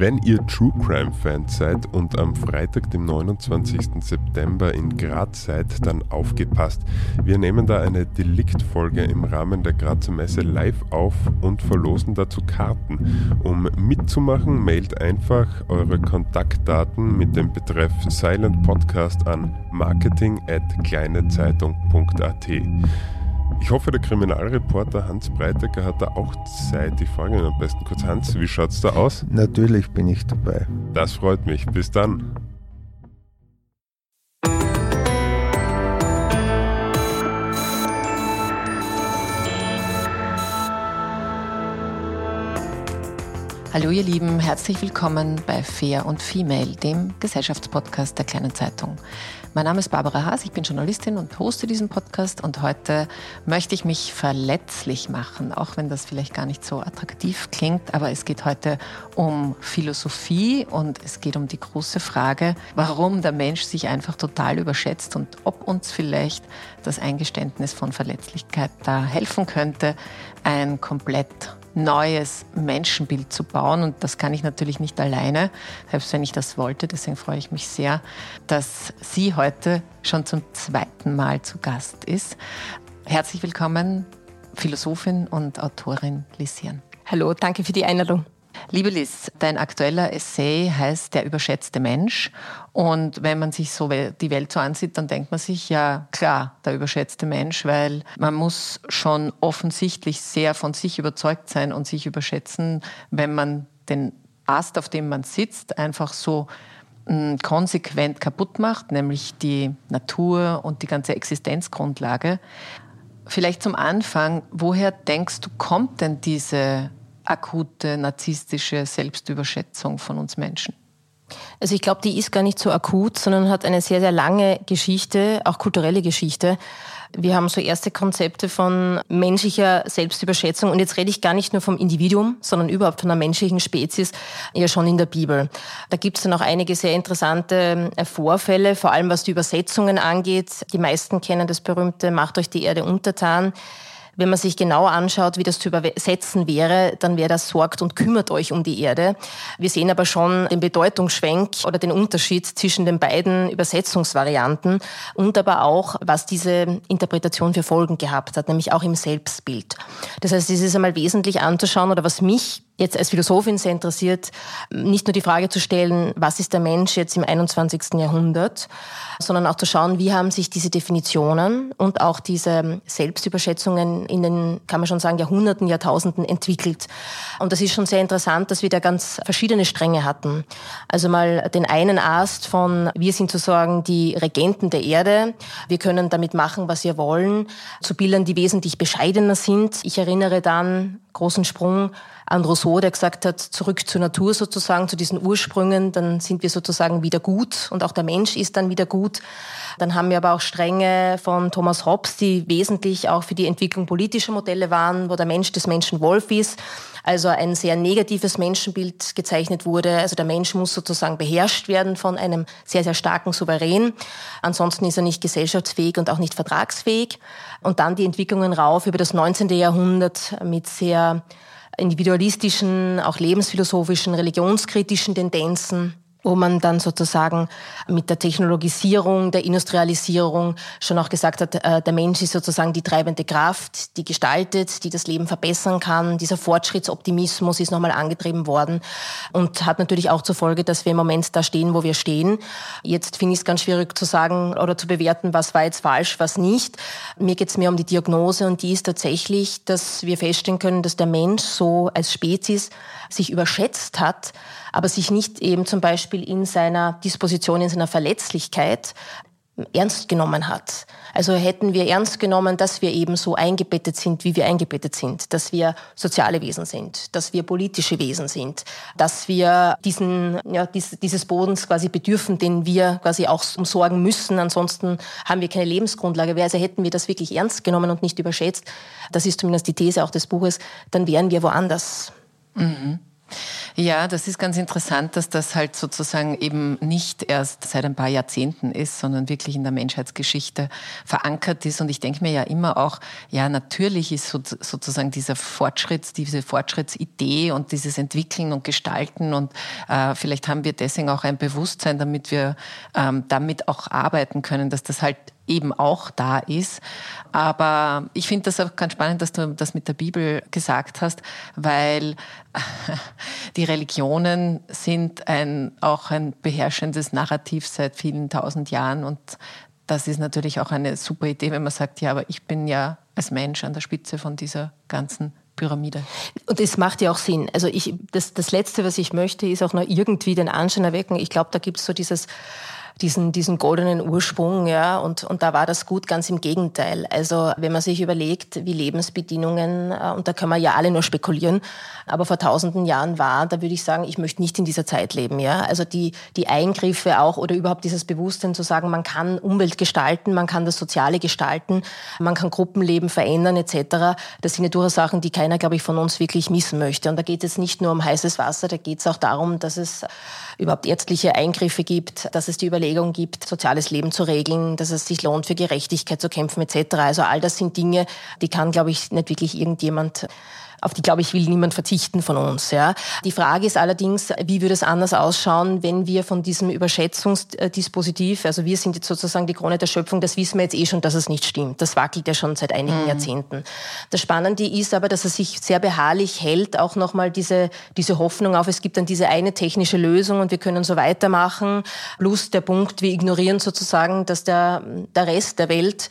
Wenn ihr True Crime Fans seid und am Freitag, dem 29. September in Graz seid, dann aufgepasst. Wir nehmen da eine Deliktfolge im Rahmen der Grazer Messe live auf und verlosen dazu Karten. Um mitzumachen, mailt einfach eure Kontaktdaten mit dem Betreff Silent Podcast an marketing at kleinezeitung.at. Ich hoffe, der Kriminalreporter Hans Breitecker hat da auch Zeit. Ich frage ihn am besten kurz, Hans, wie schaut es da aus? Natürlich bin ich dabei. Das freut mich. Bis dann. Hallo ihr Lieben, herzlich willkommen bei Fair und Female, dem Gesellschaftspodcast der kleinen Zeitung. Mein Name ist Barbara Haas, ich bin Journalistin und hoste diesen Podcast und heute möchte ich mich verletzlich machen, auch wenn das vielleicht gar nicht so attraktiv klingt, aber es geht heute um Philosophie und es geht um die große Frage, warum der Mensch sich einfach total überschätzt und ob uns vielleicht das Eingeständnis von Verletzlichkeit da helfen könnte, ein komplett neues Menschenbild zu bauen. Und das kann ich natürlich nicht alleine, selbst wenn ich das wollte. Deswegen freue ich mich sehr, dass sie heute schon zum zweiten Mal zu Gast ist. Herzlich willkommen, Philosophin und Autorin Lisian. Hallo, danke für die Einladung. Liebe Liz, dein aktueller Essay heißt Der überschätzte Mensch. Und wenn man sich so die Welt so ansieht, dann denkt man sich, ja klar, der überschätzte Mensch, weil man muss schon offensichtlich sehr von sich überzeugt sein und sich überschätzen, wenn man den Ast, auf dem man sitzt, einfach so hm, konsequent kaputt macht, nämlich die Natur und die ganze Existenzgrundlage. Vielleicht zum Anfang, woher denkst du, kommt denn diese akute narzisstische Selbstüberschätzung von uns Menschen? Also ich glaube, die ist gar nicht so akut, sondern hat eine sehr, sehr lange Geschichte, auch kulturelle Geschichte. Wir haben so erste Konzepte von menschlicher Selbstüberschätzung und jetzt rede ich gar nicht nur vom Individuum, sondern überhaupt von einer menschlichen Spezies, ja schon in der Bibel. Da gibt es dann auch einige sehr interessante äh, Vorfälle, vor allem was die Übersetzungen angeht. Die meisten kennen das berühmte Macht euch die Erde untertan. Wenn man sich genau anschaut, wie das zu übersetzen wäre, dann wäre das sorgt und kümmert euch um die Erde. Wir sehen aber schon den Bedeutungsschwenk oder den Unterschied zwischen den beiden Übersetzungsvarianten und aber auch, was diese Interpretation für Folgen gehabt hat, nämlich auch im Selbstbild. Das heißt, es ist einmal wesentlich anzuschauen oder was mich jetzt als Philosophin sehr interessiert, nicht nur die Frage zu stellen, was ist der Mensch jetzt im 21. Jahrhundert, sondern auch zu schauen, wie haben sich diese Definitionen und auch diese Selbstüberschätzungen in den, kann man schon sagen, Jahrhunderten, Jahrtausenden entwickelt. Und das ist schon sehr interessant, dass wir da ganz verschiedene Stränge hatten. Also mal den einen Ast von, wir sind sozusagen die Regenten der Erde, wir können damit machen, was wir wollen, zu Bildern, die wesentlich bescheidener sind. Ich erinnere dann, großen Sprung, an Rousseau, der gesagt hat, zurück zur Natur sozusagen, zu diesen Ursprüngen, dann sind wir sozusagen wieder gut und auch der Mensch ist dann wieder gut. Dann haben wir aber auch Stränge von Thomas Hobbes, die wesentlich auch für die Entwicklung politischer Modelle waren, wo der Mensch des Menschen Wolf ist. Also ein sehr negatives Menschenbild gezeichnet wurde. Also der Mensch muss sozusagen beherrscht werden von einem sehr, sehr starken Souverän. Ansonsten ist er nicht gesellschaftsfähig und auch nicht vertragsfähig. Und dann die Entwicklungen rauf über das 19. Jahrhundert mit sehr individualistischen, auch lebensphilosophischen, religionskritischen Tendenzen wo man dann sozusagen mit der Technologisierung, der Industrialisierung schon auch gesagt hat, äh, der Mensch ist sozusagen die treibende Kraft, die gestaltet, die das Leben verbessern kann. Dieser Fortschrittsoptimismus ist nochmal angetrieben worden und hat natürlich auch zur Folge, dass wir im Moment da stehen, wo wir stehen. Jetzt finde ich es ganz schwierig zu sagen oder zu bewerten, was war jetzt falsch, was nicht. Mir geht es mehr um die Diagnose und die ist tatsächlich, dass wir feststellen können, dass der Mensch so als Spezies sich überschätzt hat, aber sich nicht eben zum Beispiel in seiner Disposition, in seiner Verletzlichkeit ernst genommen hat. Also hätten wir ernst genommen, dass wir eben so eingebettet sind, wie wir eingebettet sind, dass wir soziale Wesen sind, dass wir politische Wesen sind, dass wir diesen, ja, dieses Bodens quasi bedürfen, den wir quasi auch umsorgen müssen. Ansonsten haben wir keine Lebensgrundlage. Also hätten wir das wirklich ernst genommen und nicht überschätzt, das ist zumindest die These auch des Buches, dann wären wir woanders. Mhm. Ja, das ist ganz interessant, dass das halt sozusagen eben nicht erst seit ein paar Jahrzehnten ist, sondern wirklich in der Menschheitsgeschichte verankert ist. Und ich denke mir ja immer auch, ja, natürlich ist sozusagen dieser Fortschritt, diese Fortschrittsidee und dieses Entwickeln und Gestalten und äh, vielleicht haben wir deswegen auch ein Bewusstsein, damit wir ähm, damit auch arbeiten können, dass das halt eben auch da ist. Aber ich finde das auch ganz spannend, dass du das mit der Bibel gesagt hast, weil die Religionen sind ein, auch ein beherrschendes Narrativ seit vielen tausend Jahren und das ist natürlich auch eine super Idee, wenn man sagt, ja, aber ich bin ja als Mensch an der Spitze von dieser ganzen Pyramide. Und es macht ja auch Sinn. Also ich, das, das Letzte, was ich möchte, ist auch nur irgendwie den Anschein erwecken. Ich glaube, da gibt es so dieses diesen, diesen goldenen Ursprung, ja, und, und da war das gut, ganz im Gegenteil. Also wenn man sich überlegt, wie Lebensbedingungen, äh, und da können wir ja alle nur spekulieren, aber vor tausenden Jahren war, da würde ich sagen, ich möchte nicht in dieser Zeit leben, ja. Also die, die Eingriffe auch oder überhaupt dieses Bewusstsein zu sagen, man kann Umwelt gestalten, man kann das Soziale gestalten, man kann Gruppenleben verändern etc. Das sind ja durchaus Sachen, die keiner, glaube ich, von uns wirklich missen möchte. Und da geht es nicht nur um heißes Wasser, da geht es auch darum, dass es überhaupt ärztliche Eingriffe gibt, dass es die Überlegung gibt, soziales Leben zu regeln, dass es sich lohnt, für Gerechtigkeit zu kämpfen etc. Also all das sind Dinge, die kann, glaube ich, nicht wirklich irgendjemand auf die, glaube ich, will niemand verzichten von uns. Ja. Die Frage ist allerdings, wie würde es anders ausschauen, wenn wir von diesem Überschätzungsdispositiv, also wir sind jetzt sozusagen die Krone der Schöpfung, das wissen wir jetzt eh schon, dass es nicht stimmt. Das wackelt ja schon seit einigen mhm. Jahrzehnten. Das Spannende ist aber, dass er sich sehr beharrlich hält, auch nochmal diese, diese Hoffnung auf, es gibt dann diese eine technische Lösung und wir können so weitermachen. Plus der Punkt, wir ignorieren sozusagen, dass der, der Rest der Welt,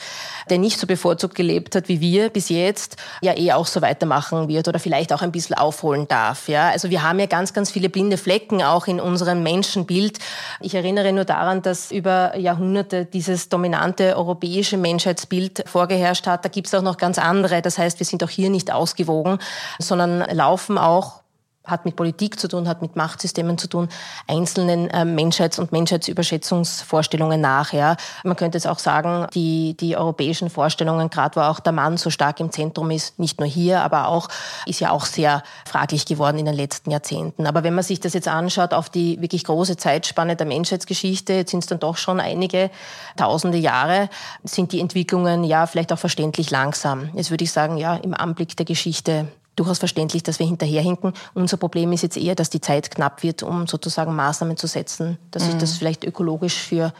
der nicht so bevorzugt gelebt hat wie wir bis jetzt, ja eh auch so weitermachen wird wird oder vielleicht auch ein bisschen aufholen darf. Ja? Also wir haben ja ganz, ganz viele blinde Flecken auch in unserem Menschenbild. Ich erinnere nur daran, dass über Jahrhunderte dieses dominante europäische Menschheitsbild vorgeherrscht hat. Da gibt es auch noch ganz andere. Das heißt, wir sind auch hier nicht ausgewogen, sondern laufen auch hat mit Politik zu tun, hat mit Machtsystemen zu tun, einzelnen äh, Menschheits- und Menschheitsüberschätzungsvorstellungen nach. Ja. Man könnte jetzt auch sagen, die, die europäischen Vorstellungen, gerade wo auch der Mann so stark im Zentrum ist, nicht nur hier, aber auch, ist ja auch sehr fraglich geworden in den letzten Jahrzehnten. Aber wenn man sich das jetzt anschaut auf die wirklich große Zeitspanne der Menschheitsgeschichte, jetzt sind es dann doch schon einige tausende Jahre, sind die Entwicklungen ja vielleicht auch verständlich langsam. Jetzt würde ich sagen, ja, im Anblick der Geschichte durchaus verständlich, dass wir hinterherhinken. Unser Problem ist jetzt eher, dass die Zeit knapp wird, um sozusagen Maßnahmen zu setzen, dass sich das mhm. vielleicht ökologisch für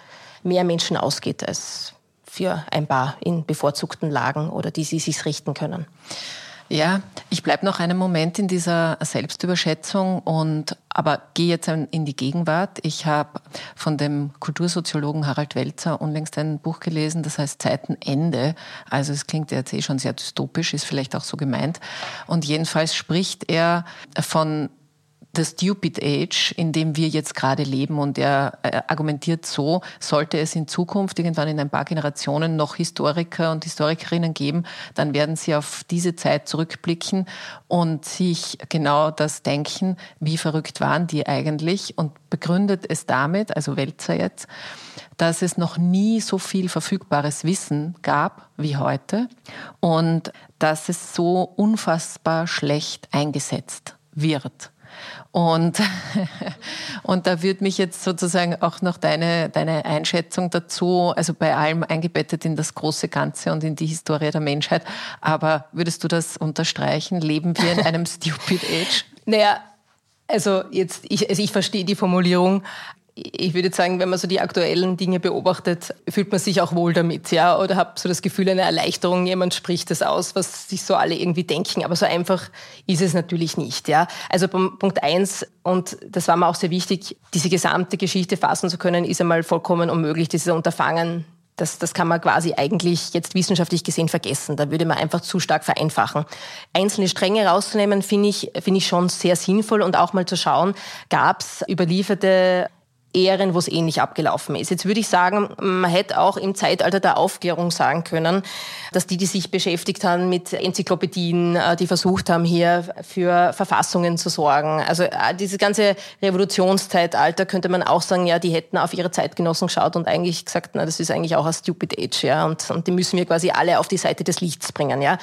mehr Menschen ausgeht als für ein paar in bevorzugten Lagen oder die sie sich richten können. Ja, ich bleibe noch einen Moment in dieser Selbstüberschätzung und aber gehe jetzt in die Gegenwart. Ich habe von dem Kultursoziologen Harald Welzer unlängst ein Buch gelesen, das heißt Zeitenende. Also es klingt jetzt eh schon sehr dystopisch, ist vielleicht auch so gemeint. Und jedenfalls spricht er von the stupid age, in dem wir jetzt gerade leben. Und er argumentiert so, sollte es in Zukunft irgendwann in ein paar Generationen noch Historiker und Historikerinnen geben, dann werden sie auf diese Zeit zurückblicken und sich genau das denken, wie verrückt waren die eigentlich und begründet es damit, also Welzer jetzt, dass es noch nie so viel verfügbares Wissen gab wie heute und dass es so unfassbar schlecht eingesetzt wird. Und, und da würde mich jetzt sozusagen auch noch deine, deine Einschätzung dazu, also bei allem eingebettet in das große Ganze und in die Historie der Menschheit. Aber würdest du das unterstreichen? Leben wir in einem Stupid Age? Naja, also jetzt, ich, also ich verstehe die Formulierung, ich würde sagen, wenn man so die aktuellen Dinge beobachtet, fühlt man sich auch wohl damit, ja, oder habe so das Gefühl einer Erleichterung, jemand spricht das aus, was sich so alle irgendwie denken, aber so einfach ist es natürlich nicht, ja. Also Punkt eins, und das war mir auch sehr wichtig, diese gesamte Geschichte fassen zu können, ist einmal vollkommen unmöglich, dieses Unterfangen das, das kann man quasi eigentlich jetzt wissenschaftlich gesehen vergessen. Da würde man einfach zu stark vereinfachen. Einzelne Stränge rauszunehmen, finde ich, finde ich schon sehr sinnvoll und auch mal zu schauen, gab es überlieferte Ehren, wo es ähnlich abgelaufen ist. Jetzt würde ich sagen, man hätte auch im Zeitalter der Aufklärung sagen können, dass die, die sich beschäftigt haben mit Enzyklopädien, äh, die versucht haben, hier für Verfassungen zu sorgen. Also äh, dieses ganze Revolutionszeitalter könnte man auch sagen, ja, die hätten auf ihre Zeitgenossen geschaut und eigentlich gesagt, na, das ist eigentlich auch ein stupid age, ja, und, und die müssen wir quasi alle auf die Seite des Lichts bringen, ja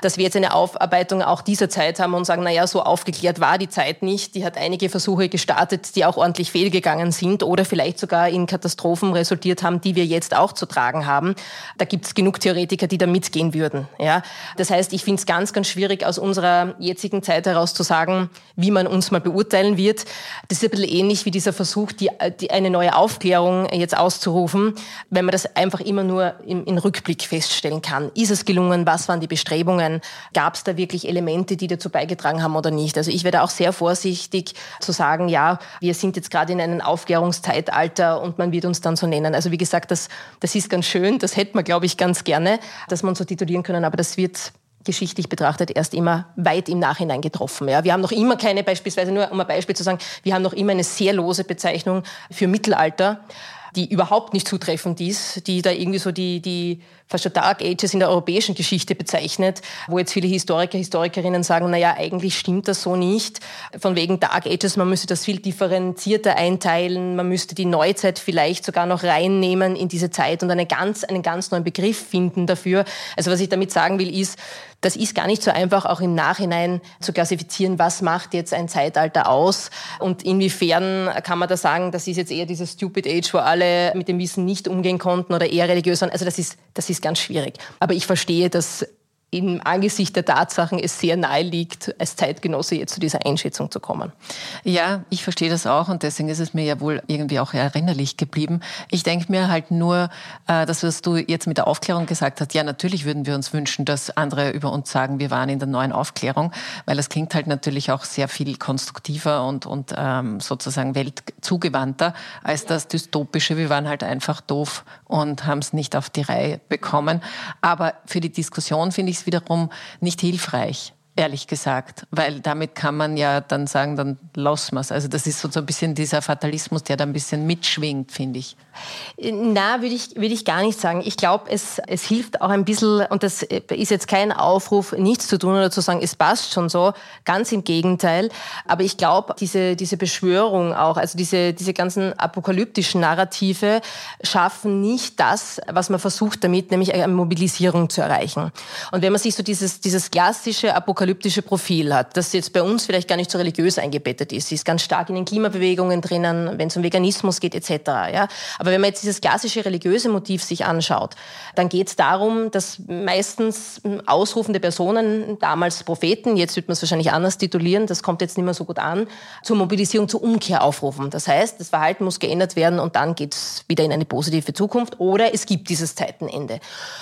dass wir jetzt eine Aufarbeitung auch dieser Zeit haben und sagen, na ja, so aufgeklärt war die Zeit nicht. Die hat einige Versuche gestartet, die auch ordentlich fehlgegangen sind oder vielleicht sogar in Katastrophen resultiert haben, die wir jetzt auch zu tragen haben. Da gibt es genug Theoretiker, die da mitgehen würden. Ja? Das heißt, ich finde es ganz, ganz schwierig, aus unserer jetzigen Zeit heraus zu sagen, wie man uns mal beurteilen wird. Das ist ein bisschen ähnlich wie dieser Versuch, die, die eine neue Aufklärung jetzt auszurufen, wenn man das einfach immer nur im, im Rückblick feststellen kann. Ist es gelungen? Was waren die Bestrebungen? Gab es da wirklich Elemente, die dazu beigetragen haben oder nicht? Also ich werde auch sehr vorsichtig zu sagen, ja, wir sind jetzt gerade in einem Aufklärungszeitalter und man wird uns dann so nennen. Also wie gesagt, das, das ist ganz schön, das hätte man, glaube ich, ganz gerne, dass man so titulieren können, aber das wird geschichtlich betrachtet erst immer weit im Nachhinein getroffen. Ja, wir haben noch immer keine, beispielsweise nur um ein Beispiel zu sagen, wir haben noch immer eine sehr lose Bezeichnung für Mittelalter die überhaupt nicht zutreffend ist, die da irgendwie so die, die fast schon Dark Ages in der europäischen Geschichte bezeichnet, wo jetzt viele Historiker, Historikerinnen sagen, na ja, eigentlich stimmt das so nicht. Von wegen Dark Ages, man müsste das viel differenzierter einteilen, man müsste die Neuzeit vielleicht sogar noch reinnehmen in diese Zeit und eine ganz, einen ganz neuen Begriff finden dafür. Also was ich damit sagen will, ist, das ist gar nicht so einfach, auch im Nachhinein zu klassifizieren, was macht jetzt ein Zeitalter aus und inwiefern kann man da sagen, das ist jetzt eher dieses Stupid Age, wo alle mit dem Wissen nicht umgehen konnten oder eher religiös waren. Also das ist, das ist ganz schwierig. Aber ich verstehe, dass im Angesicht der Tatsachen es sehr nahe liegt, als Zeitgenosse jetzt zu dieser Einschätzung zu kommen. Ja, ich verstehe das auch und deswegen ist es mir ja wohl irgendwie auch erinnerlich geblieben. Ich denke mir halt nur, äh, dass was du jetzt mit der Aufklärung gesagt hast, ja, natürlich würden wir uns wünschen, dass andere über uns sagen, wir waren in der neuen Aufklärung, weil das klingt halt natürlich auch sehr viel konstruktiver und, und ähm, sozusagen weltzugewandter als das dystopische. Wir waren halt einfach doof und haben es nicht auf die Reihe bekommen. Aber für die Diskussion finde ich es wiederum nicht hilfreich ehrlich gesagt, weil damit kann man ja dann sagen, dann lassen wir. Also das ist so ein bisschen dieser Fatalismus, der da ein bisschen mitschwingt, finde ich. Na, würde ich, würde ich gar nicht sagen. Ich glaube, es, es hilft auch ein bisschen, und das ist jetzt kein Aufruf, nichts zu tun oder zu sagen, es passt schon so, ganz im Gegenteil. Aber ich glaube, diese, diese Beschwörung auch, also diese, diese ganzen apokalyptischen Narrative schaffen nicht das, was man versucht damit, nämlich eine Mobilisierung zu erreichen. Und wenn man sich so dieses, dieses klassische Apokalyptische apokalyptische Profil hat, das jetzt bei uns vielleicht gar nicht so religiös eingebettet ist. Sie ist ganz stark in den Klimabewegungen drinnen, wenn es um Veganismus geht etc. Ja? Aber wenn man jetzt dieses klassische religiöse Motiv sich anschaut, dann geht es darum, dass meistens ausrufende Personen, damals Propheten, jetzt wird man es wahrscheinlich anders titulieren, das kommt jetzt nicht mehr so gut an, zur Mobilisierung, zur Umkehr aufrufen. Das heißt, das Verhalten muss geändert werden und dann geht es wieder in eine positive Zukunft oder es gibt dieses Zeitenende.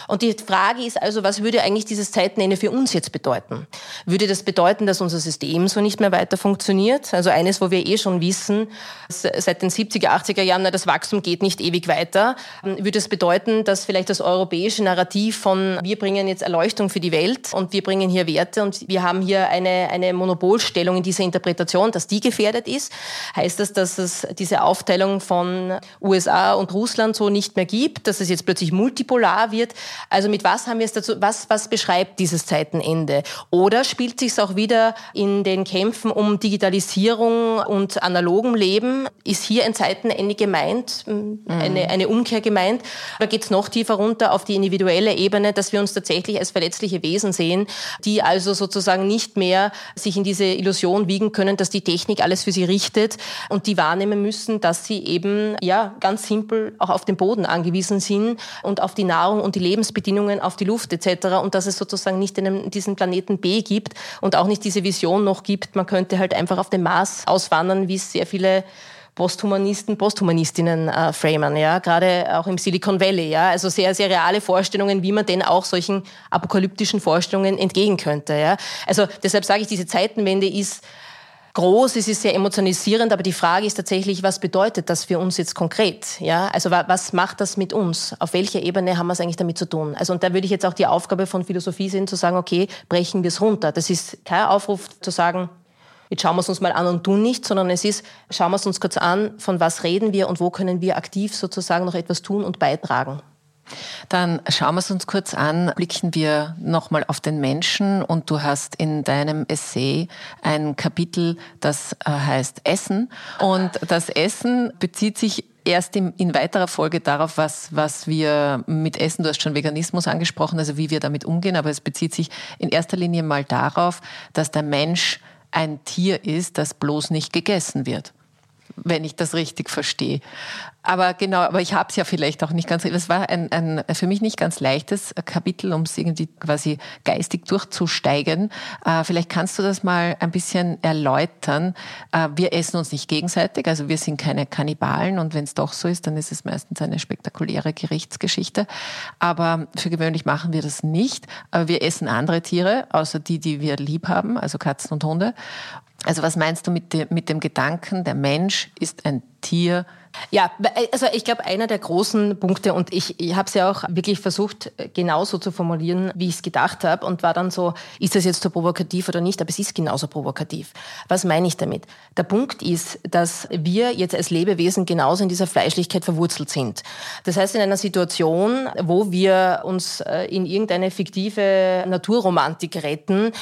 Und die Frage ist also, was würde eigentlich dieses Zeitenende für uns jetzt bedeuten? Würde das bedeuten, dass unser System so nicht mehr weiter funktioniert? Also eines, wo wir eh schon wissen, seit den 70er, 80er Jahren, na, das Wachstum geht nicht ewig weiter. Würde das bedeuten, dass vielleicht das europäische Narrativ von wir bringen jetzt Erleuchtung für die Welt und wir bringen hier Werte und wir haben hier eine, eine Monopolstellung in dieser Interpretation, dass die gefährdet ist? Heißt das, dass es diese Aufteilung von USA und Russland so nicht mehr gibt, dass es jetzt plötzlich multipolar wird? Also mit was haben wir es dazu, was, was beschreibt dieses Zeitenende? Oder oder spielt sich auch wieder in den Kämpfen um Digitalisierung und analogem Leben? Ist hier ein Zeitenende gemeint, mhm. eine, eine Umkehr gemeint? Oder geht es noch tiefer runter auf die individuelle Ebene, dass wir uns tatsächlich als verletzliche Wesen sehen, die also sozusagen nicht mehr sich in diese Illusion wiegen können, dass die Technik alles für sie richtet und die wahrnehmen müssen, dass sie eben ja ganz simpel auch auf den Boden angewiesen sind und auf die Nahrung und die Lebensbedingungen, auf die Luft etc. und dass es sozusagen nicht in diesem Planeten B gibt und auch nicht diese Vision noch gibt, man könnte halt einfach auf den Mars auswandern, wie es sehr viele Posthumanisten, Posthumanistinnen äh, framen, ja, gerade auch im Silicon Valley, ja, also sehr, sehr reale Vorstellungen, wie man denn auch solchen apokalyptischen Vorstellungen entgegen könnte, ja. Also deshalb sage ich, diese Zeitenwende ist groß, es ist sehr emotionalisierend, aber die Frage ist tatsächlich, was bedeutet das für uns jetzt konkret? Ja, also was macht das mit uns? Auf welcher Ebene haben wir es eigentlich damit zu tun? Also und da würde ich jetzt auch die Aufgabe von Philosophie sehen, zu sagen, okay, brechen wir es runter. Das ist kein Aufruf zu sagen, jetzt schauen wir es uns mal an und tun nicht, sondern es ist, schauen wir es uns kurz an, von was reden wir und wo können wir aktiv sozusagen noch etwas tun und beitragen. Dann schauen wir es uns kurz an, blicken wir nochmal auf den Menschen. Und du hast in deinem Essay ein Kapitel, das äh, heißt Essen. Und das Essen bezieht sich erst in, in, weiterer Folge darauf, was, was wir mit Essen, du hast schon Veganismus angesprochen, also wie wir damit umgehen, aber es bezieht sich in erster Linie mal darauf, dass der Mensch ein Tier ist, das bloß nicht gegessen wird. Wenn ich das richtig verstehe. Aber genau, aber ich habe es ja vielleicht auch nicht ganz. Es war ein, ein für mich nicht ganz leichtes Kapitel, um es irgendwie quasi geistig durchzusteigen. Äh, vielleicht kannst du das mal ein bisschen erläutern. Äh, wir essen uns nicht gegenseitig, also wir sind keine Kannibalen und wenn es doch so ist, dann ist es meistens eine spektakuläre Gerichtsgeschichte. Aber für gewöhnlich machen wir das nicht. Aber wir essen andere Tiere, außer die, die wir lieb haben, also Katzen und Hunde. Also was meinst du mit dem, mit dem Gedanken, der Mensch ist ein Tier? Ja, also ich glaube, einer der großen Punkte, und ich, ich habe es ja auch wirklich versucht, genauso zu formulieren, wie ich es gedacht habe, und war dann so, ist das jetzt so provokativ oder nicht, aber es ist genauso provokativ. Was meine ich damit? Der Punkt ist, dass wir jetzt als Lebewesen genauso in dieser Fleischlichkeit verwurzelt sind. Das heißt, in einer Situation, wo wir uns äh, in irgendeine fiktive Naturromantik retten,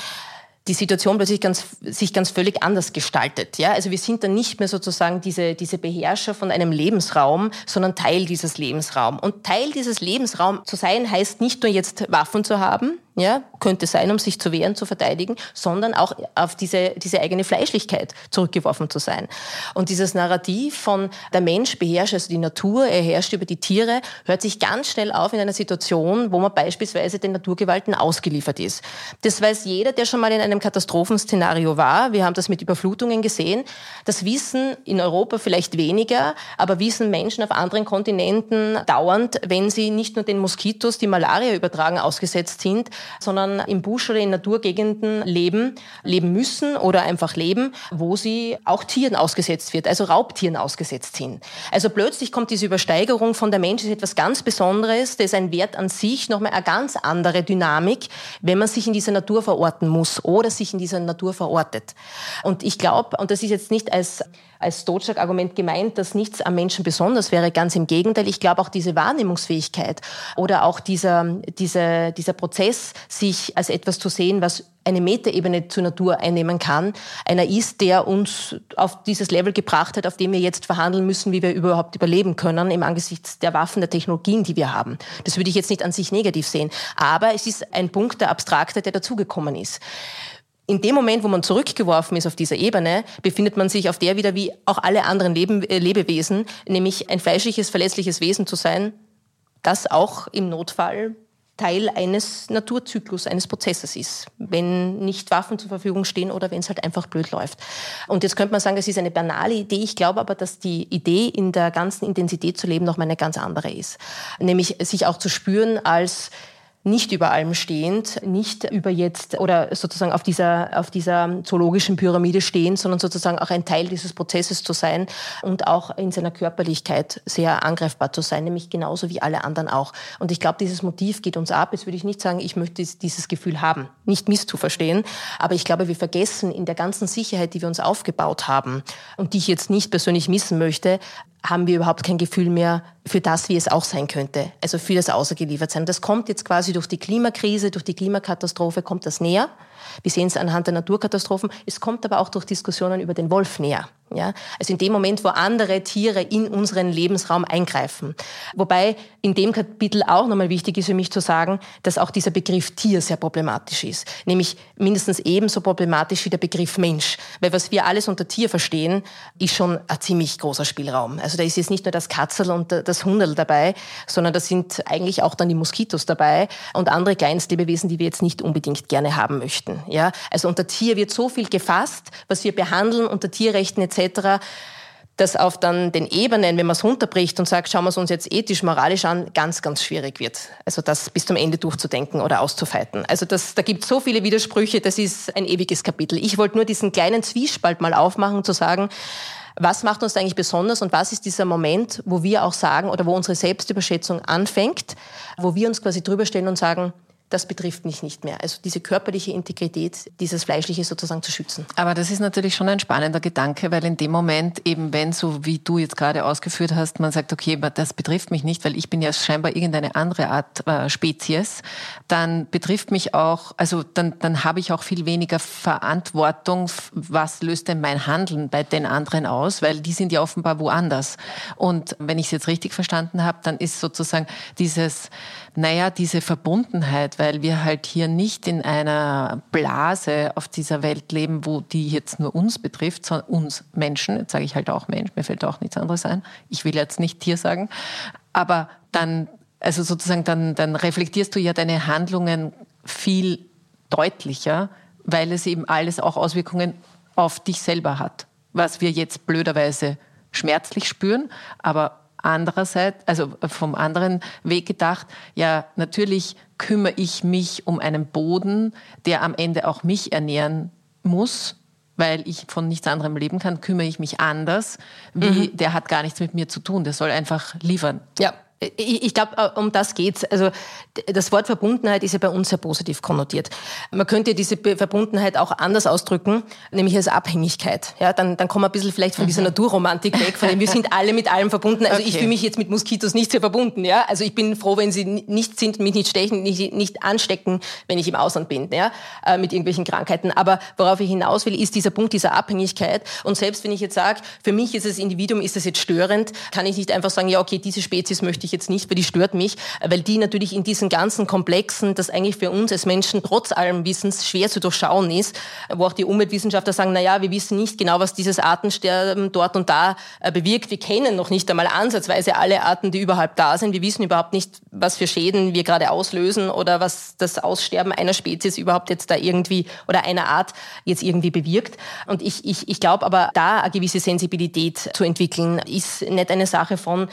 die Situation plötzlich ganz, sich ganz völlig anders gestaltet. Ja? Also wir sind dann nicht mehr sozusagen diese, diese Beherrscher von einem Lebensraum, sondern Teil dieses Lebensraums. Und Teil dieses Lebensraums zu sein, heißt nicht nur jetzt Waffen zu haben, ja, könnte sein, um sich zu wehren, zu verteidigen, sondern auch auf diese, diese eigene Fleischlichkeit zurückgeworfen zu sein. Und dieses Narrativ von der Mensch beherrscht also die Natur, er herrscht über die Tiere, hört sich ganz schnell auf in einer Situation, wo man beispielsweise den Naturgewalten ausgeliefert ist. Das weiß jeder, der schon mal in einem Katastrophenszenario war. Wir haben das mit Überflutungen gesehen. Das wissen in Europa vielleicht weniger, aber wissen Menschen auf anderen Kontinenten dauernd, wenn sie nicht nur den Moskitos, die Malaria übertragen, ausgesetzt sind, sondern im Busch oder in Naturgegenden leben, leben müssen oder einfach leben, wo sie auch Tieren ausgesetzt wird, also Raubtieren ausgesetzt sind. Also plötzlich kommt diese Übersteigerung von der Mensch ist etwas ganz Besonderes, das ist ein Wert an sich, nochmal eine ganz andere Dynamik, wenn man sich in dieser Natur verorten muss oder sich in dieser Natur verortet. Und ich glaube, und das ist jetzt nicht als als Totschlag-Argument gemeint, dass nichts am Menschen besonders wäre. Ganz im Gegenteil. Ich glaube auch diese Wahrnehmungsfähigkeit oder auch dieser, dieser, dieser Prozess, sich als etwas zu sehen, was eine Metaebene zur Natur einnehmen kann, einer ist, der uns auf dieses Level gebracht hat, auf dem wir jetzt verhandeln müssen, wie wir überhaupt überleben können im Angesichts der Waffen, der Technologien, die wir haben. Das würde ich jetzt nicht an sich negativ sehen. Aber es ist ein Punkt der Abstrakte, der dazugekommen ist in dem Moment, wo man zurückgeworfen ist auf dieser Ebene, befindet man sich auf der wieder wie auch alle anderen Leben, äh, Lebewesen, nämlich ein fleischliches, verletzliches Wesen zu sein, das auch im Notfall Teil eines Naturzyklus, eines Prozesses ist, wenn nicht Waffen zur Verfügung stehen oder wenn es halt einfach blöd läuft. Und jetzt könnte man sagen, es ist eine banale Idee. Ich glaube aber, dass die Idee, in der ganzen Intensität zu leben, noch mal eine ganz andere ist. Nämlich sich auch zu spüren als nicht über allem stehend, nicht über jetzt oder sozusagen auf dieser, auf dieser zoologischen Pyramide stehend, sondern sozusagen auch ein Teil dieses Prozesses zu sein und auch in seiner Körperlichkeit sehr angreifbar zu sein, nämlich genauso wie alle anderen auch. Und ich glaube, dieses Motiv geht uns ab. Jetzt würde ich nicht sagen, ich möchte dieses Gefühl haben, nicht misszuverstehen, aber ich glaube, wir vergessen in der ganzen Sicherheit, die wir uns aufgebaut haben und die ich jetzt nicht persönlich missen möchte, haben wir überhaupt kein Gefühl mehr für das, wie es auch sein könnte, also für das Außergeliefertsein. Das kommt jetzt quasi durch die Klimakrise, durch die Klimakatastrophe, kommt das näher. Wir sehen es anhand der Naturkatastrophen. Es kommt aber auch durch Diskussionen über den Wolf näher. Ja? Also in dem Moment, wo andere Tiere in unseren Lebensraum eingreifen. Wobei in dem Kapitel auch nochmal wichtig ist für mich zu sagen, dass auch dieser Begriff Tier sehr problematisch ist. Nämlich mindestens ebenso problematisch wie der Begriff Mensch. Weil was wir alles unter Tier verstehen, ist schon ein ziemlich großer Spielraum. Also da ist jetzt nicht nur das Katzel und das Hundel dabei, sondern da sind eigentlich auch dann die Moskitos dabei und andere Kleinstlebewesen, die wir jetzt nicht unbedingt gerne haben möchten. Ja? Also unter Tier wird so viel gefasst, was wir behandeln unter Tierrechten etc dass auf dann den Ebenen, wenn man es runterbricht und sagt, schauen wir es uns jetzt ethisch, moralisch an, ganz, ganz schwierig wird. Also das bis zum Ende durchzudenken oder auszufeiten. Also das, da gibt es so viele Widersprüche, das ist ein ewiges Kapitel. Ich wollte nur diesen kleinen Zwiespalt mal aufmachen, zu sagen, was macht uns eigentlich besonders und was ist dieser Moment, wo wir auch sagen oder wo unsere Selbstüberschätzung anfängt, wo wir uns quasi drüber stellen und sagen, das betrifft mich nicht mehr. Also diese körperliche Integrität, dieses Fleischliche sozusagen zu schützen. Aber das ist natürlich schon ein spannender Gedanke, weil in dem Moment eben, wenn so wie du jetzt gerade ausgeführt hast, man sagt, okay, das betrifft mich nicht, weil ich bin ja scheinbar irgendeine andere Art äh, Spezies, dann betrifft mich auch, also dann, dann habe ich auch viel weniger Verantwortung, was löst denn mein Handeln bei den anderen aus, weil die sind ja offenbar woanders. Und wenn ich es jetzt richtig verstanden habe, dann ist sozusagen dieses, naja, diese Verbundenheit, weil wir halt hier nicht in einer Blase auf dieser Welt leben, wo die jetzt nur uns betrifft, sondern uns Menschen. Jetzt sage ich halt auch Mensch, mir fällt auch nichts anderes ein. Ich will jetzt nicht Tier sagen. Aber dann, also sozusagen, dann, dann reflektierst du ja deine Handlungen viel deutlicher, weil es eben alles auch Auswirkungen auf dich selber hat. Was wir jetzt blöderweise schmerzlich spüren, aber andererseits, also vom anderen Weg gedacht, ja, natürlich kümmere ich mich um einen Boden, der am Ende auch mich ernähren muss, weil ich von nichts anderem leben kann, kümmere ich mich anders, wie mhm. der hat gar nichts mit mir zu tun, der soll einfach liefern. Ja. Ich, glaube, äh, um das geht's. Also das Wort Verbundenheit ist ja bei uns sehr positiv konnotiert. Man könnte diese Verbundenheit auch anders ausdrücken, nämlich als Abhängigkeit. Ja, dann, dann kommen wir ein bisschen vielleicht von dieser mhm. Naturromantik weg, von dem wir sind alle mit allem verbunden. Also okay. ich fühle mich jetzt mit Moskitos nicht sehr verbunden. Ja, also ich bin froh, wenn sie nicht sind, mich nicht stechen, nicht, nicht anstecken, wenn ich im Ausland bin, ja, äh, mit irgendwelchen Krankheiten. Aber worauf ich hinaus will, ist dieser Punkt dieser Abhängigkeit. Und selbst wenn ich jetzt sage, für mich ist das Individuum, ist das jetzt störend, kann ich nicht einfach sagen, ja, okay, diese Spezies möchte ich ich jetzt nicht, weil die stört mich, weil die natürlich in diesen ganzen Komplexen, das eigentlich für uns als Menschen trotz allem Wissens schwer zu durchschauen ist, wo auch die Umweltwissenschaftler sagen, na wir wissen nicht genau, was dieses Artensterben dort und da äh, bewirkt. Wir kennen noch nicht einmal ansatzweise alle Arten, die überhaupt da sind. Wir wissen überhaupt nicht, was für Schäden wir gerade auslösen oder was das Aussterben einer Spezies überhaupt jetzt da irgendwie oder einer Art jetzt irgendwie bewirkt. Und ich, ich, ich glaube aber, da eine gewisse Sensibilität zu entwickeln, ist nicht eine Sache von,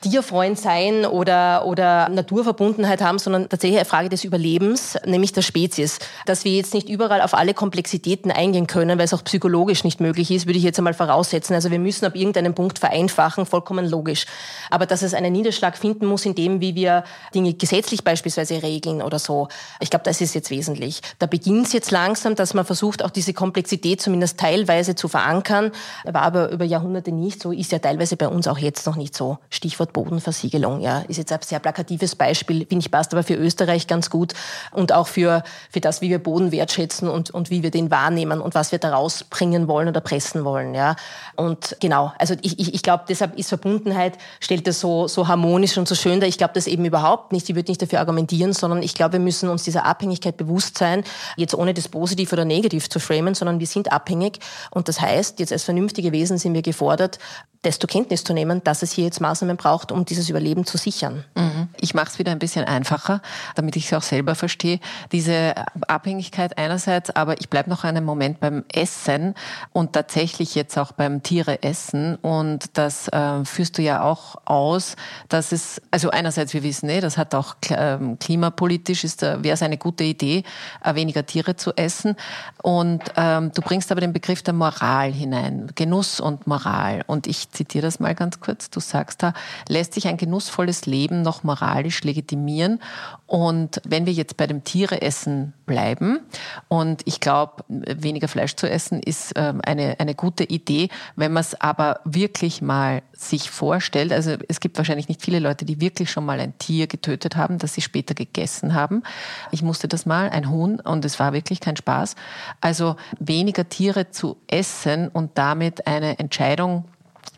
Tierfreund sein oder, oder Naturverbundenheit haben, sondern tatsächlich eine Frage des Überlebens, nämlich der Spezies. Dass wir jetzt nicht überall auf alle Komplexitäten eingehen können, weil es auch psychologisch nicht möglich ist, würde ich jetzt einmal voraussetzen. Also wir müssen ab irgendeinem Punkt vereinfachen, vollkommen logisch. Aber dass es einen Niederschlag finden muss in dem, wie wir Dinge gesetzlich beispielsweise regeln oder so, ich glaube, das ist jetzt wesentlich. Da beginnt es jetzt langsam, dass man versucht, auch diese Komplexität zumindest teilweise zu verankern. War aber über Jahrhunderte nicht so, ist ja teilweise bei uns auch jetzt noch nicht so. Stichwort Stichwort Bodenversiegelung. Ja, ist jetzt ein sehr plakatives Beispiel, finde ich, passt aber für Österreich ganz gut und auch für, für das, wie wir Boden wertschätzen und, und wie wir den wahrnehmen und was wir daraus bringen wollen oder pressen wollen. Ja, und genau, also ich, ich, ich glaube, deshalb ist Verbundenheit, stellt das so, so harmonisch und so schön dar. Ich glaube das eben überhaupt nicht. Ich würde nicht dafür argumentieren, sondern ich glaube, wir müssen uns dieser Abhängigkeit bewusst sein, jetzt ohne das positiv oder negativ zu framen, sondern wir sind abhängig. Und das heißt, jetzt als vernünftige Wesen sind wir gefordert, desto Kenntnis zu nehmen, dass es hier jetzt Maßnahmen braucht, um dieses Überleben zu sichern. Mhm. Ich mache es wieder ein bisschen einfacher, damit ich es auch selber verstehe. Diese Abhängigkeit einerseits, aber ich bleibe noch einen Moment beim Essen und tatsächlich jetzt auch beim Tiere essen. Und das äh, führst du ja auch aus, dass es, also einerseits, wir wissen, eh, das hat auch ähm, klimapolitisch, äh, wäre es eine gute Idee, äh, weniger Tiere zu essen. Und ähm, du bringst aber den Begriff der Moral hinein, Genuss und Moral. Und ich zitiere das mal ganz kurz, du sagst da, lässt sich ein genussvolles Leben noch moralisch legitimieren. Und wenn wir jetzt bei dem Tiereessen bleiben, und ich glaube, weniger Fleisch zu essen ist ähm, eine, eine gute Idee, wenn man es aber wirklich mal sich vorstellt, also es gibt wahrscheinlich nicht viele Leute, die wirklich schon mal ein Tier getötet haben, das sie später gegessen haben. Ich musste das mal, ein Huhn, und es war wirklich kein Spaß. Also weniger Tiere zu essen und damit eine Entscheidung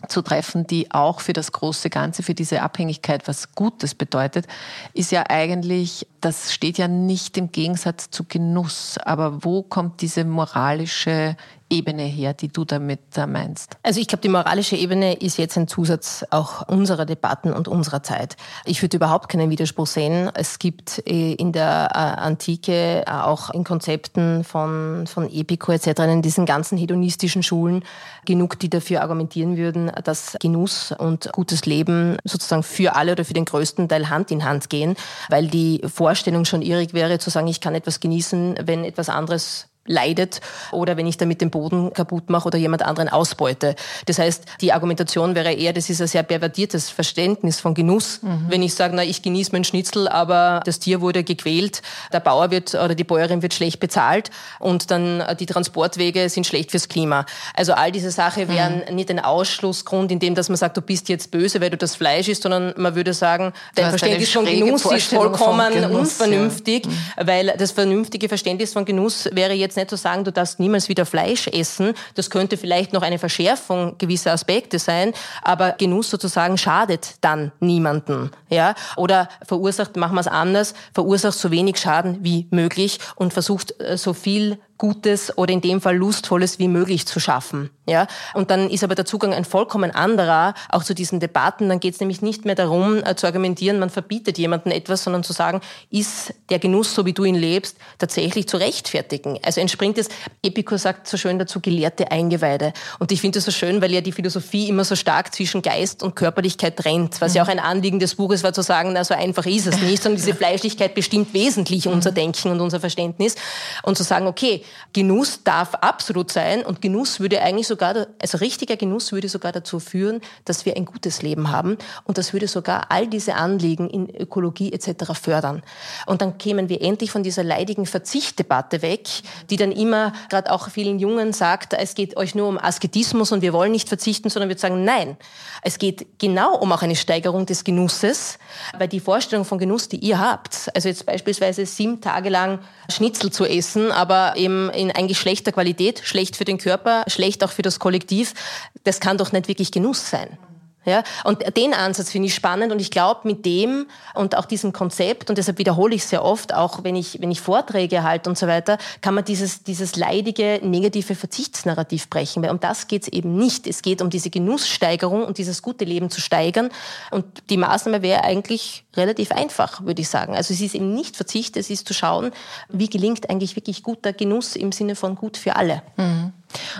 zu treffen, die auch für das große Ganze, für diese Abhängigkeit was Gutes bedeutet, ist ja eigentlich, das steht ja nicht im Gegensatz zu Genuss. Aber wo kommt diese moralische Ebene her, die du damit da meinst? Also ich glaube, die moralische Ebene ist jetzt ein Zusatz auch unserer Debatten und unserer Zeit. Ich würde überhaupt keinen Widerspruch sehen. Es gibt äh, in der äh, Antike äh, auch in Konzepten von, von Epikur etc., in diesen ganzen hedonistischen Schulen genug, die dafür argumentieren würden, dass Genuss und gutes Leben sozusagen für alle oder für den größten Teil Hand in Hand gehen, weil die Vorstellung schon irrig wäre, zu sagen, ich kann etwas genießen, wenn etwas anderes leidet oder wenn ich damit den Boden kaputt mache oder jemand anderen ausbeute. Das heißt, die Argumentation wäre eher, das ist ein sehr pervertiertes Verständnis von Genuss. Mhm. Wenn ich sage, na, ich genieße meinen Schnitzel, aber das Tier wurde gequält, der Bauer wird oder die Bäuerin wird schlecht bezahlt und dann äh, die Transportwege sind schlecht fürs Klima. Also all diese Sachen mhm. wären mhm. nicht ein Ausschlussgrund, in dem, dass man sagt, du bist jetzt böse, weil du das Fleisch isst, sondern man würde sagen, dein Verständnis von Genuss ist vollkommen Genuss, unvernünftig, ja. weil das vernünftige Verständnis von Genuss wäre jetzt nicht zu sagen, du darfst niemals wieder Fleisch essen. Das könnte vielleicht noch eine Verschärfung gewisser Aspekte sein, aber Genuss sozusagen schadet dann niemanden. Ja? Oder verursacht, machen wir es anders, verursacht so wenig Schaden wie möglich und versucht äh, so viel Gutes oder in dem Fall Lustvolles wie möglich zu schaffen. Ja? Und dann ist aber der Zugang ein vollkommen anderer, auch zu diesen Debatten. Dann geht es nämlich nicht mehr darum, äh, zu argumentieren, man verbietet jemandem etwas, sondern zu sagen, ist der Genuss, so wie du ihn lebst, tatsächlich zu rechtfertigen? Also entspringt es, Epikur sagt so schön dazu, gelehrte Eingeweide. Und ich finde das so schön, weil ja die Philosophie immer so stark zwischen Geist und Körperlichkeit trennt, was mhm. ja auch ein Anliegen des Buches war, zu sagen, na so einfach ist es nicht, sondern diese Fleischlichkeit bestimmt wesentlich unser Denken und unser Verständnis. Und zu sagen, okay, Genuss darf absolut sein und Genuss würde eigentlich sogar, also richtiger Genuss würde sogar dazu führen, dass wir ein gutes Leben haben und das würde sogar all diese Anliegen in Ökologie etc. fördern. Und dann kämen wir endlich von dieser leidigen Verzichtdebatte weg, die dann immer gerade auch vielen Jungen sagt, es geht euch nur um Asketismus und wir wollen nicht verzichten, sondern wir sagen, nein, es geht genau um auch eine Steigerung des Genusses, weil die Vorstellung von Genuss, die ihr habt, also jetzt beispielsweise sieben Tage lang Schnitzel zu essen, aber eben in eigentlich schlechter Qualität, schlecht für den Körper, schlecht auch für das Kollektiv. Das kann doch nicht wirklich Genuss sein. Ja, und den Ansatz finde ich spannend und ich glaube, mit dem und auch diesem Konzept, und deshalb wiederhole ich sehr oft, auch wenn ich, wenn ich Vorträge halte und so weiter, kann man dieses, dieses leidige, negative Verzichtsnarrativ brechen, weil um das geht es eben nicht. Es geht um diese Genusssteigerung und dieses gute Leben zu steigern und die Maßnahme wäre eigentlich relativ einfach, würde ich sagen. Also es ist eben nicht Verzicht, es ist zu schauen, wie gelingt eigentlich wirklich guter Genuss im Sinne von gut für alle. Mhm.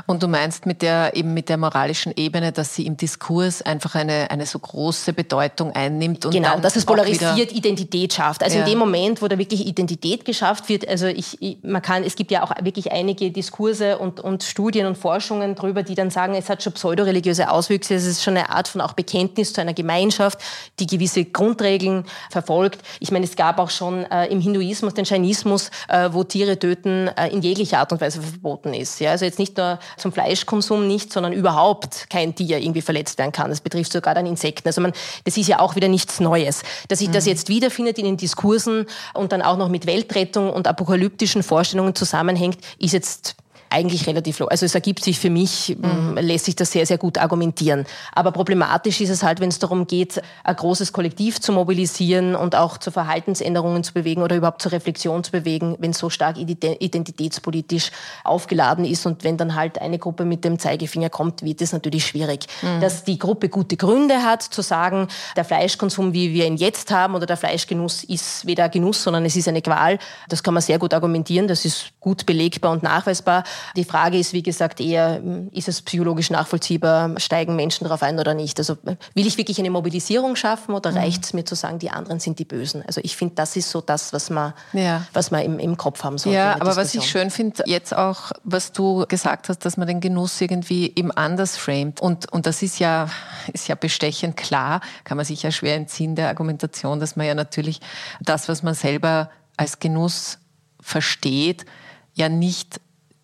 Und du meinst mit der, eben mit der moralischen Ebene, dass sie im Diskurs einfach eine, eine so große Bedeutung einnimmt und Genau, dass es polarisiert Identität schafft. Also ja. in dem Moment, wo da wirklich Identität geschafft wird, also ich, ich, man kann, es gibt ja auch wirklich einige Diskurse und, und Studien und Forschungen darüber, die dann sagen, es hat schon pseudoreligiöse Auswüchse, es ist schon eine Art von auch Bekenntnis zu einer Gemeinschaft, die gewisse Grundregeln verfolgt. Ich meine, es gab auch schon äh, im Hinduismus den Scheinismus, äh, wo Tiere töten äh, in jeglicher Art und Weise verboten ist. Ja? Also jetzt nicht nur zum Fleischkonsum nicht, sondern überhaupt kein Tier irgendwie verletzt werden kann. Das betrifft sogar dann Insekten. Also man, das ist ja auch wieder nichts Neues. Dass sich mhm. das jetzt wiederfindet in den Diskursen und dann auch noch mit Weltrettung und apokalyptischen Vorstellungen zusammenhängt, ist jetzt eigentlich relativ low. Also es ergibt sich für mich, mhm. lässt sich das sehr, sehr gut argumentieren. Aber problematisch ist es halt, wenn es darum geht, ein großes Kollektiv zu mobilisieren und auch zu Verhaltensänderungen zu bewegen oder überhaupt zur Reflexion zu bewegen, wenn es so stark identitätspolitisch aufgeladen ist und wenn dann halt eine Gruppe mit dem Zeigefinger kommt, wird es natürlich schwierig. Mhm. Dass die Gruppe gute Gründe hat, zu sagen, der Fleischkonsum, wie wir ihn jetzt haben, oder der Fleischgenuss ist weder Genuss, sondern es ist eine Qual. Das kann man sehr gut argumentieren, das ist gut belegbar und nachweisbar. Die Frage ist, wie gesagt, eher, ist es psychologisch nachvollziehbar, steigen Menschen darauf ein oder nicht? Also will ich wirklich eine Mobilisierung schaffen oder mhm. reicht es mir zu sagen, die anderen sind die Bösen? Also ich finde, das ist so das, was man, ja. was man im, im Kopf haben sollte. Ja, aber was ich schön finde, jetzt auch, was du gesagt hast, dass man den Genuss irgendwie eben anders framet. Und, und das ist ja, ist ja bestechend klar, kann man sich ja schwer entziehen der Argumentation, dass man ja natürlich das, was man selber als Genuss versteht, ja nicht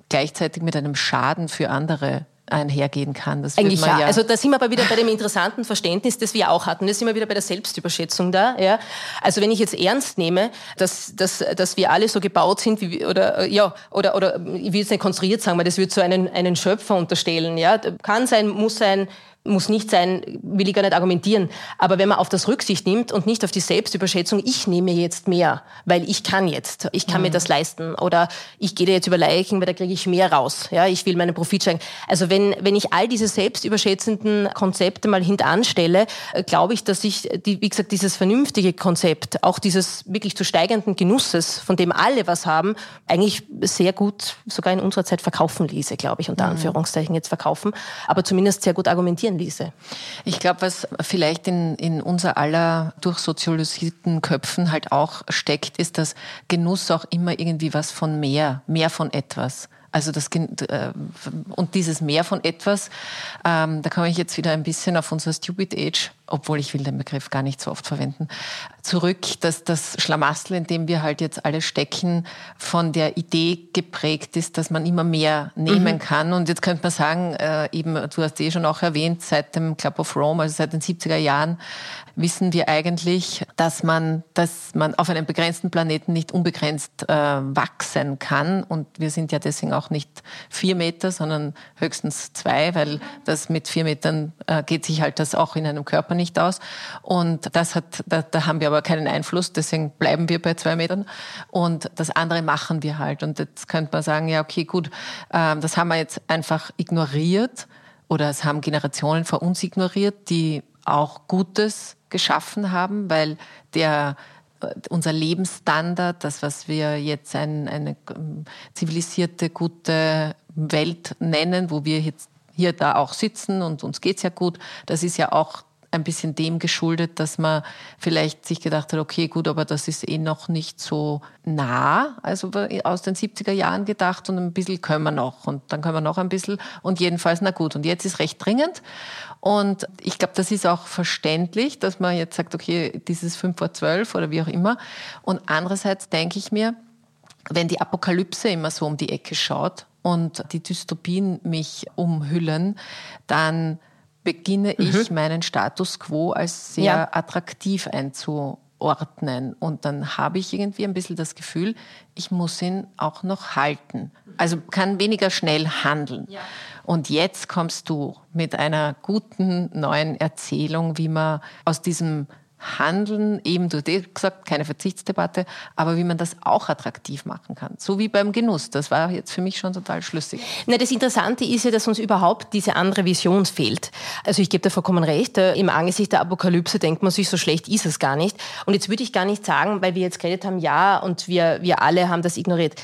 gleichzeitig mit einem Schaden für andere einhergehen kann. Das Eigentlich ja. ja. Also da sind wir aber wieder bei dem interessanten Verständnis, das wir auch hatten. Da sind wir wieder bei der Selbstüberschätzung da. Ja. Also wenn ich jetzt ernst nehme, dass, dass, dass wir alle so gebaut sind, wie, oder ja, oder, oder ich will jetzt nicht konstruiert sagen, weil das würde so einen, einen Schöpfer unterstellen. Ja. Kann sein, muss sein, muss nicht sein, will ich gar nicht argumentieren. Aber wenn man auf das Rücksicht nimmt und nicht auf die Selbstüberschätzung, ich nehme jetzt mehr, weil ich kann jetzt, ich kann mhm. mir das leisten oder ich gehe da jetzt über Leichen, weil da kriege ich mehr raus. Ja, ich will meinen Profit steigen. Also wenn, wenn ich all diese selbstüberschätzenden Konzepte mal hintanstelle, äh, glaube ich, dass ich, die, wie gesagt, dieses vernünftige Konzept, auch dieses wirklich zu steigenden Genusses, von dem alle was haben, eigentlich sehr gut sogar in unserer Zeit verkaufen ließe, glaube ich, unter mhm. Anführungszeichen jetzt verkaufen, aber zumindest sehr gut argumentieren passieren ließe. Ich glaube, was vielleicht in, in unser aller durchsozialisierten Köpfen halt auch steckt, ist, dass Genuss auch immer irgendwie was von mehr, mehr von etwas. Also das äh, und dieses Mehr von etwas, ähm, da komme ich jetzt wieder ein bisschen auf unser Stupid Age, obwohl ich will den Begriff gar nicht so oft verwenden, zurück, dass das Schlamassel, in dem wir halt jetzt alle stecken, von der Idee geprägt ist, dass man immer mehr nehmen mhm. kann. Und jetzt könnte man sagen, äh, eben, du hast eh schon auch erwähnt, seit dem Club of Rome, also seit den 70er Jahren, wissen wir eigentlich, dass man, dass man auf einem begrenzten Planeten nicht unbegrenzt äh, wachsen kann. Und wir sind ja deswegen auch nicht vier Meter, sondern höchstens zwei, weil das mit vier Metern äh, geht sich halt das auch in einem Körper nicht aus. Und das hat, da, da haben wir aber keinen Einfluss, deswegen bleiben wir bei zwei Metern. Und das andere machen wir halt. Und jetzt könnte man sagen, ja, okay, gut, äh, das haben wir jetzt einfach ignoriert oder es haben Generationen vor uns ignoriert, die auch Gutes geschaffen haben, weil der äh, unser Lebensstandard, das, was wir jetzt ein, eine ähm, zivilisierte, gute Welt nennen, wo wir jetzt hier da auch sitzen und uns geht's ja gut, das ist ja auch ein bisschen dem geschuldet, dass man vielleicht sich gedacht hat, okay, gut, aber das ist eh noch nicht so nah, also aus den 70er Jahren gedacht und ein bisschen können wir noch und dann können wir noch ein bisschen und jedenfalls, na gut, und jetzt ist recht dringend und ich glaube, das ist auch verständlich, dass man jetzt sagt, okay, dieses 5 vor 12 oder wie auch immer und andererseits denke ich mir, wenn die Apokalypse immer so um die Ecke schaut und die Dystopien mich umhüllen, dann beginne mhm. ich meinen Status quo als sehr ja. attraktiv einzuordnen. Und dann habe ich irgendwie ein bisschen das Gefühl, ich muss ihn auch noch halten. Also kann weniger schnell handeln. Ja. Und jetzt kommst du mit einer guten neuen Erzählung, wie man aus diesem Handeln, eben du hast eh gesagt, keine Verzichtsdebatte, aber wie man das auch attraktiv machen kann. So wie beim Genuss. Das war jetzt für mich schon total schlüssig. Na, das Interessante ist ja, dass uns überhaupt diese andere Vision fehlt. Also ich gebe dir vollkommen recht, äh, im Angesicht der Apokalypse denkt man sich, so schlecht ist es gar nicht. Und jetzt würde ich gar nicht sagen, weil wir jetzt geredet haben, ja, und wir, wir alle haben das ignoriert.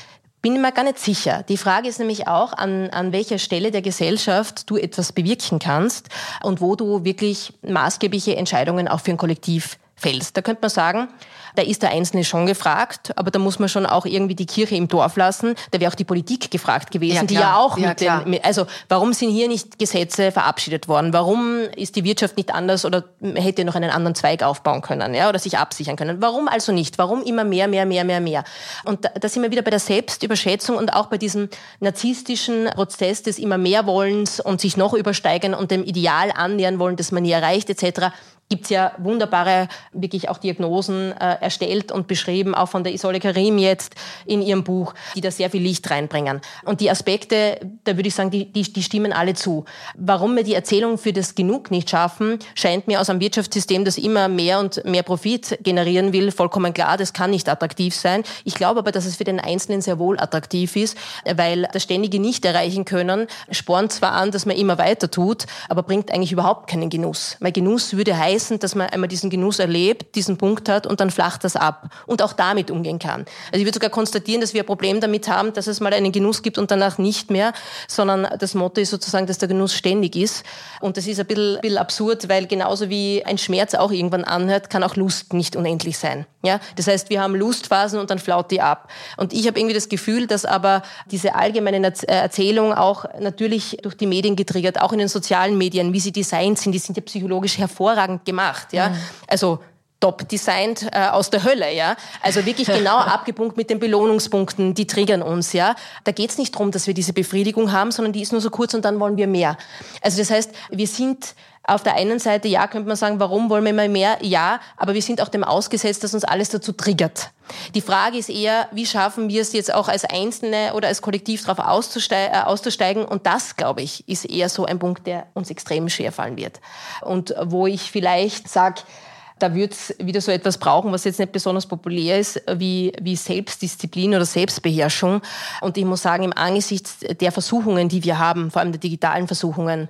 Bin mir gar nicht sicher. Die Frage ist nämlich auch, an, an welcher Stelle der Gesellschaft du etwas bewirken kannst und wo du wirklich maßgebliche Entscheidungen auch für ein Kollektiv fällst. Da könnte man sagen, da ist der Einzelne schon gefragt, aber da muss man schon auch irgendwie die Kirche im Dorf lassen. Da wäre auch die Politik gefragt gewesen, ja, die ja auch ja, mit den, mit, also warum sind hier nicht Gesetze verabschiedet worden? Warum ist die Wirtschaft nicht anders oder hätte noch einen anderen Zweig aufbauen können, ja, oder sich absichern können? Warum also nicht? Warum immer mehr, mehr, mehr, mehr, mehr? Und da, da sind wir wieder bei der Selbstüberschätzung und auch bei diesem narzisstischen Prozess des immer mehr Wollens und sich noch übersteigen und dem Ideal annähern wollen, das man nie erreicht, etc gibt es ja wunderbare, wirklich auch Diagnosen äh, erstellt und beschrieben, auch von der Isole Karim jetzt in ihrem Buch, die da sehr viel Licht reinbringen. Und die Aspekte, da würde ich sagen, die, die, die stimmen alle zu. Warum wir die Erzählung für das Genug nicht schaffen, scheint mir aus einem Wirtschaftssystem, das immer mehr und mehr Profit generieren will, vollkommen klar, das kann nicht attraktiv sein. Ich glaube aber, dass es für den Einzelnen sehr wohl attraktiv ist, weil das ständige Nicht erreichen können spornt zwar an, dass man immer weiter tut, aber bringt eigentlich überhaupt keinen Genuss. Weil Genuss würde heißen, heißen, dass man einmal diesen Genuss erlebt, diesen Punkt hat und dann flacht das ab und auch damit umgehen kann. Also ich würde sogar konstatieren, dass wir ein Problem damit haben, dass es mal einen Genuss gibt und danach nicht mehr, sondern das Motto ist sozusagen, dass der Genuss ständig ist. Und das ist ein bisschen, ein bisschen absurd, weil genauso wie ein Schmerz auch irgendwann anhört, kann auch Lust nicht unendlich sein. Ja? Das heißt, wir haben Lustphasen und dann flaut die ab. Und ich habe irgendwie das Gefühl, dass aber diese allgemeine äh, Erzählung auch natürlich durch die Medien getriggert, auch in den sozialen Medien, wie sie designt sind, die sind ja psychologisch hervorragend gemacht. Ja? Mhm. Also top designt äh, aus der Hölle, ja. Also wirklich genau abgepunkt mit den Belohnungspunkten, die triggern uns, ja. Da geht's nicht drum, dass wir diese Befriedigung haben, sondern die ist nur so kurz und dann wollen wir mehr. Also das heißt, wir sind auf der einen Seite, ja, könnte man sagen, warum wollen wir immer mehr? Ja, aber wir sind auch dem ausgesetzt, dass uns alles dazu triggert. Die Frage ist eher, wie schaffen wir es jetzt auch als Einzelne oder als Kollektiv darauf auszusteigen, äh, auszusteigen? Und das, glaube ich, ist eher so ein Punkt, der uns extrem schwer fallen wird. Und wo ich vielleicht sage, da wird es wieder so etwas brauchen, was jetzt nicht besonders populär ist, wie, wie Selbstdisziplin oder Selbstbeherrschung. Und ich muss sagen, im Angesicht der Versuchungen, die wir haben, vor allem der digitalen Versuchungen,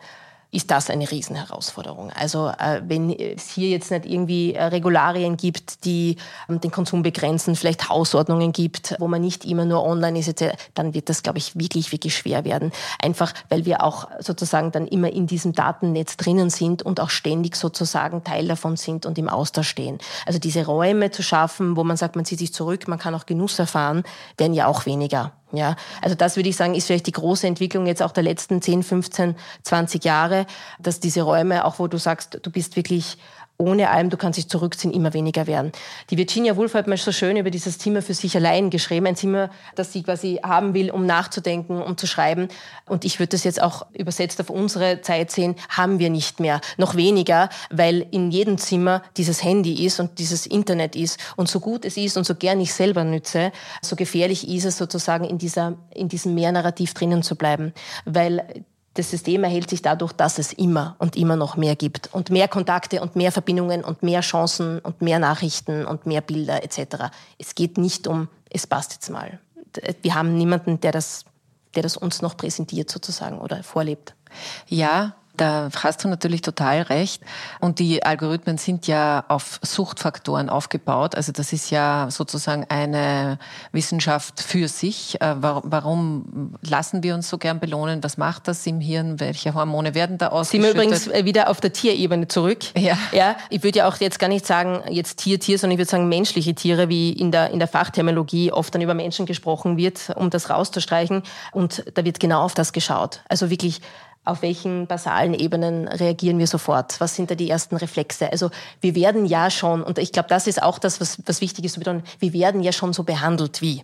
ist das eine Riesenherausforderung. Also äh, wenn es hier jetzt nicht irgendwie äh, Regularien gibt, die ähm, den Konsum begrenzen, vielleicht Hausordnungen gibt, wo man nicht immer nur online ist, etc., dann wird das, glaube ich, wirklich, wirklich schwer werden. Einfach, weil wir auch sozusagen dann immer in diesem Datennetz drinnen sind und auch ständig sozusagen Teil davon sind und im Austausch stehen. Also diese Räume zu schaffen, wo man sagt, man zieht sich zurück, man kann auch Genuss erfahren, werden ja auch weniger. Ja, also das würde ich sagen, ist vielleicht die große Entwicklung jetzt auch der letzten 10, 15, 20 Jahre, dass diese Räume, auch wo du sagst, du bist wirklich ohne allem, du kannst dich zurückziehen, immer weniger werden. Die Virginia Woolf hat mal so schön über dieses Zimmer für sich allein geschrieben, ein Zimmer, das sie quasi haben will, um nachzudenken, um zu schreiben. Und ich würde das jetzt auch übersetzt auf unsere Zeit sehen, haben wir nicht mehr. Noch weniger, weil in jedem Zimmer dieses Handy ist und dieses Internet ist. Und so gut es ist und so gern ich selber nütze, so gefährlich ist es sozusagen in, dieser, in diesem Mehrnarrativ drinnen zu bleiben. Weil das System erhält sich dadurch, dass es immer und immer noch mehr gibt und mehr Kontakte und mehr Verbindungen und mehr Chancen und mehr Nachrichten und mehr Bilder etc. Es geht nicht um, es passt jetzt mal. Wir haben niemanden, der das, der das uns noch präsentiert sozusagen oder vorlebt. Ja, da hast du natürlich total recht. Und die Algorithmen sind ja auf Suchtfaktoren aufgebaut. Also das ist ja sozusagen eine Wissenschaft für sich. Äh, warum lassen wir uns so gern belohnen? Was macht das im Hirn? Welche Hormone werden da ausgeschüttet? Sind wir übrigens wieder auf der Tierebene zurück. Ja. ja. Ich würde ja auch jetzt gar nicht sagen, jetzt Tier, Tier, sondern ich würde sagen menschliche Tiere, wie in der, in der Fachterminologie oft dann über Menschen gesprochen wird, um das rauszustreichen. Und da wird genau auf das geschaut. Also wirklich auf welchen basalen Ebenen reagieren wir sofort? Was sind da die ersten Reflexe? Also wir werden ja schon, und ich glaube, das ist auch das, was, was wichtig ist zu betonen, wir werden ja schon so behandelt wie.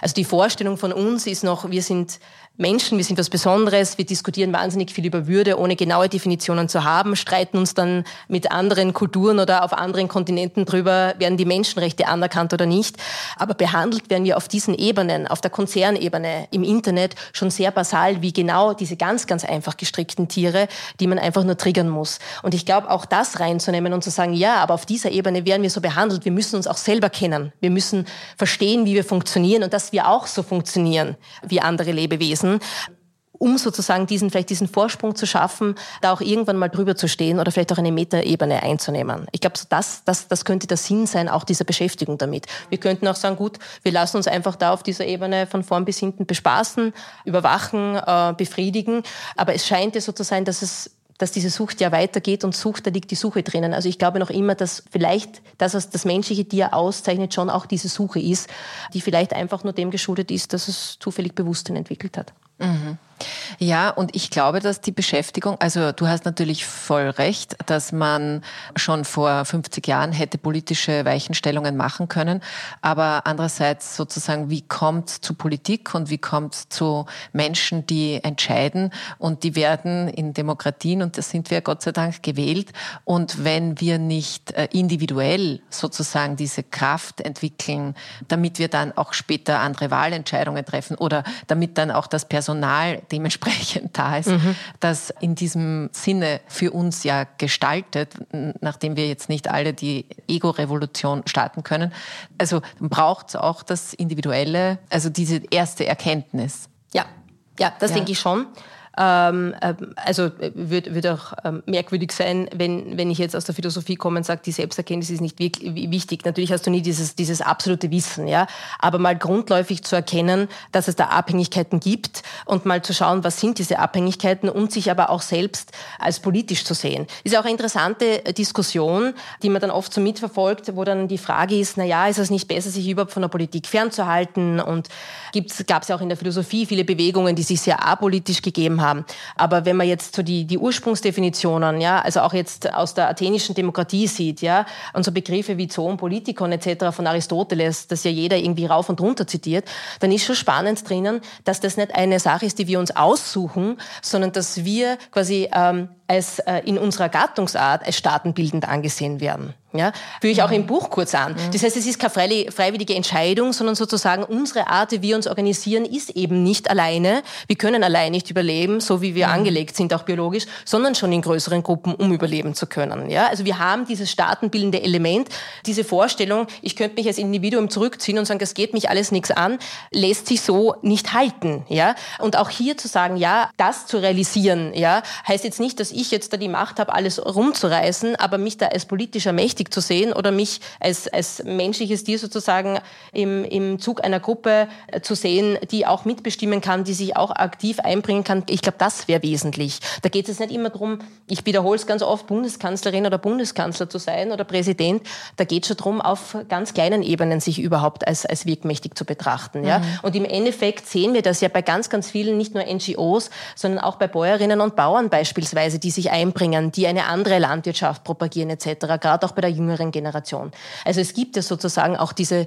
Also die Vorstellung von uns ist noch, wir sind Menschen, wir sind was Besonderes, wir diskutieren wahnsinnig viel über Würde, ohne genaue Definitionen zu haben, streiten uns dann mit anderen Kulturen oder auf anderen Kontinenten drüber, werden die Menschenrechte anerkannt oder nicht. Aber behandelt werden wir auf diesen Ebenen, auf der Konzernebene, im Internet schon sehr basal, wie genau diese ganz, ganz einfach gestrickten Tiere, die man einfach nur triggern muss. Und ich glaube, auch das reinzunehmen und zu sagen, ja, aber auf dieser Ebene werden wir so behandelt, wir müssen uns auch selber kennen. Wir müssen verstehen, wie wir funktionieren und dass wir auch so funktionieren wie andere Lebewesen lassen, um sozusagen diesen, vielleicht diesen Vorsprung zu schaffen, da auch irgendwann mal drüber zu stehen oder vielleicht auch eine Metaebene einzunehmen. Ich glaube, das, das, das könnte der Sinn sein, auch dieser Beschäftigung damit. Wir könnten auch sagen, gut, wir lassen uns einfach da auf dieser Ebene von vorn bis hinten bespaßen, überwachen, äh, befriedigen. Aber es scheint ja so zu sein, dass es dass diese Sucht ja weitergeht und Sucht, da liegt die Suche drinnen. Also ich glaube noch immer, dass vielleicht das, was das menschliche Tier auszeichnet, schon auch diese Suche ist, die vielleicht einfach nur dem geschuldet ist, dass es zufällig Bewusstsein entwickelt hat. Mhm. Ja, und ich glaube, dass die Beschäftigung, also du hast natürlich voll recht, dass man schon vor 50 Jahren hätte politische Weichenstellungen machen können. Aber andererseits sozusagen, wie kommt zu Politik und wie kommt zu Menschen, die entscheiden und die werden in Demokratien, und das sind wir Gott sei Dank gewählt. Und wenn wir nicht äh, individuell sozusagen diese Kraft entwickeln, damit wir dann auch später andere Wahlentscheidungen treffen oder damit dann auch das Personal Personal dementsprechend da ist, mhm. das in diesem Sinne für uns ja gestaltet, nachdem wir jetzt nicht alle die Ego-Revolution starten können. Also braucht es auch das Individuelle, also diese erste Erkenntnis. Ja, ja, das ja. denke ich schon. Ähm, ähm, also äh, wird, wird auch ähm, merkwürdig sein, wenn, wenn ich jetzt aus der Philosophie komme und sage, die Selbsterkenntnis ist nicht wirklich wichtig. Natürlich hast du nie dieses, dieses absolute Wissen, ja. Aber mal grundläufig zu erkennen, dass es da Abhängigkeiten gibt und mal zu schauen, was sind diese Abhängigkeiten und sich aber auch selbst als politisch zu sehen. Ist auch eine interessante äh, Diskussion, die man dann oft so mitverfolgt, wo dann die Frage ist, na ja, ist es nicht besser, sich überhaupt von der Politik fernzuhalten? Und gab es ja auch in der Philosophie viele Bewegungen, die sich sehr apolitisch gegeben haben. Aber wenn man jetzt so die, die Ursprungsdefinitionen, ja, also auch jetzt aus der athenischen Demokratie sieht, ja, und so Begriffe wie Zoon, Politikon etc. von Aristoteles, das ja jeder irgendwie rauf und runter zitiert, dann ist schon spannend drinnen, dass das nicht eine Sache ist, die wir uns aussuchen, sondern dass wir quasi ähm, als äh, in unserer Gattungsart als staatenbildend angesehen werden. Ja, führe ich auch im Buch kurz an. Das heißt, es ist keine freiwillige Entscheidung, sondern sozusagen unsere Art, wie wir uns organisieren, ist eben nicht alleine. Wir können allein nicht überleben, so wie wir mhm. angelegt sind, auch biologisch, sondern schon in größeren Gruppen, um überleben zu können. Ja, also wir haben dieses staatenbildende Element, diese Vorstellung, ich könnte mich als Individuum zurückziehen und sagen, das geht mich alles nichts an, lässt sich so nicht halten. Ja, und auch hier zu sagen, ja, das zu realisieren, ja, heißt jetzt nicht, dass ich jetzt da die Macht habe, alles rumzureißen, aber mich da als politischer Mächtig wichtig zu sehen oder mich als, als menschliches Tier sozusagen im, im Zug einer Gruppe äh, zu sehen, die auch mitbestimmen kann, die sich auch aktiv einbringen kann. Ich glaube, das wäre wesentlich. Da geht es nicht immer darum, ich wiederhole es ganz oft, Bundeskanzlerin oder Bundeskanzler zu sein oder Präsident. Da geht es schon darum, auf ganz kleinen Ebenen sich überhaupt als, als wirkmächtig zu betrachten. Ja? Mhm. Und im Endeffekt sehen wir das ja bei ganz, ganz vielen, nicht nur NGOs, sondern auch bei Bäuerinnen und Bauern beispielsweise, die sich einbringen, die eine andere Landwirtschaft propagieren etc. Gerade auch bei der jüngeren Generation. Also es gibt ja sozusagen auch diese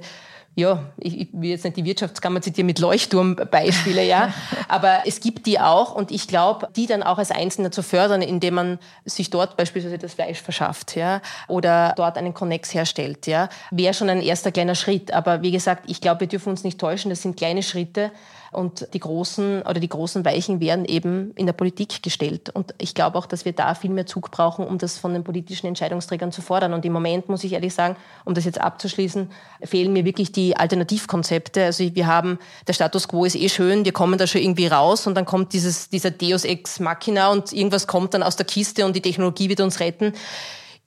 ja, ich, ich will jetzt nicht die Wirtschaftskammer zitieren mit Leuchtturmbeispiele, ja, aber es gibt die auch und ich glaube, die dann auch als Einzelner zu fördern, indem man sich dort beispielsweise das Fleisch verschafft, ja, oder dort einen Connex herstellt, ja, wäre schon ein erster kleiner Schritt. Aber wie gesagt, ich glaube, wir dürfen uns nicht täuschen, das sind kleine Schritte und die großen oder die großen Weichen werden eben in der Politik gestellt. Und ich glaube auch, dass wir da viel mehr Zug brauchen, um das von den politischen Entscheidungsträgern zu fordern. Und im Moment muss ich ehrlich sagen, um das jetzt abzuschließen, fehlen mir wirklich die Alternativkonzepte. Also wir haben, der Status quo ist eh schön, wir kommen da schon irgendwie raus und dann kommt dieses, dieser Deus ex machina und irgendwas kommt dann aus der Kiste und die Technologie wird uns retten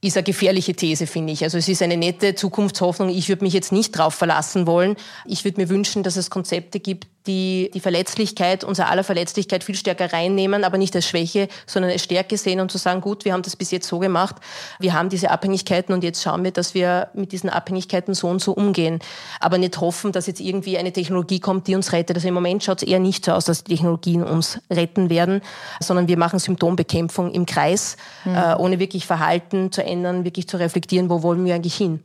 ist eine gefährliche These, finde ich. Also es ist eine nette Zukunftshoffnung. Ich würde mich jetzt nicht drauf verlassen wollen. Ich würde mir wünschen, dass es Konzepte gibt, die die Verletzlichkeit, unser aller Verletzlichkeit viel stärker reinnehmen, aber nicht als Schwäche, sondern als Stärke sehen und zu sagen, gut, wir haben das bis jetzt so gemacht, wir haben diese Abhängigkeiten und jetzt schauen wir, dass wir mit diesen Abhängigkeiten so und so umgehen. Aber nicht hoffen, dass jetzt irgendwie eine Technologie kommt, die uns rettet. Also im Moment schaut es eher nicht so aus, dass die Technologien uns retten werden, sondern wir machen Symptombekämpfung im Kreis, mhm. äh, ohne wirklich Verhalten zu ändern, wirklich zu reflektieren, wo wollen wir eigentlich hin.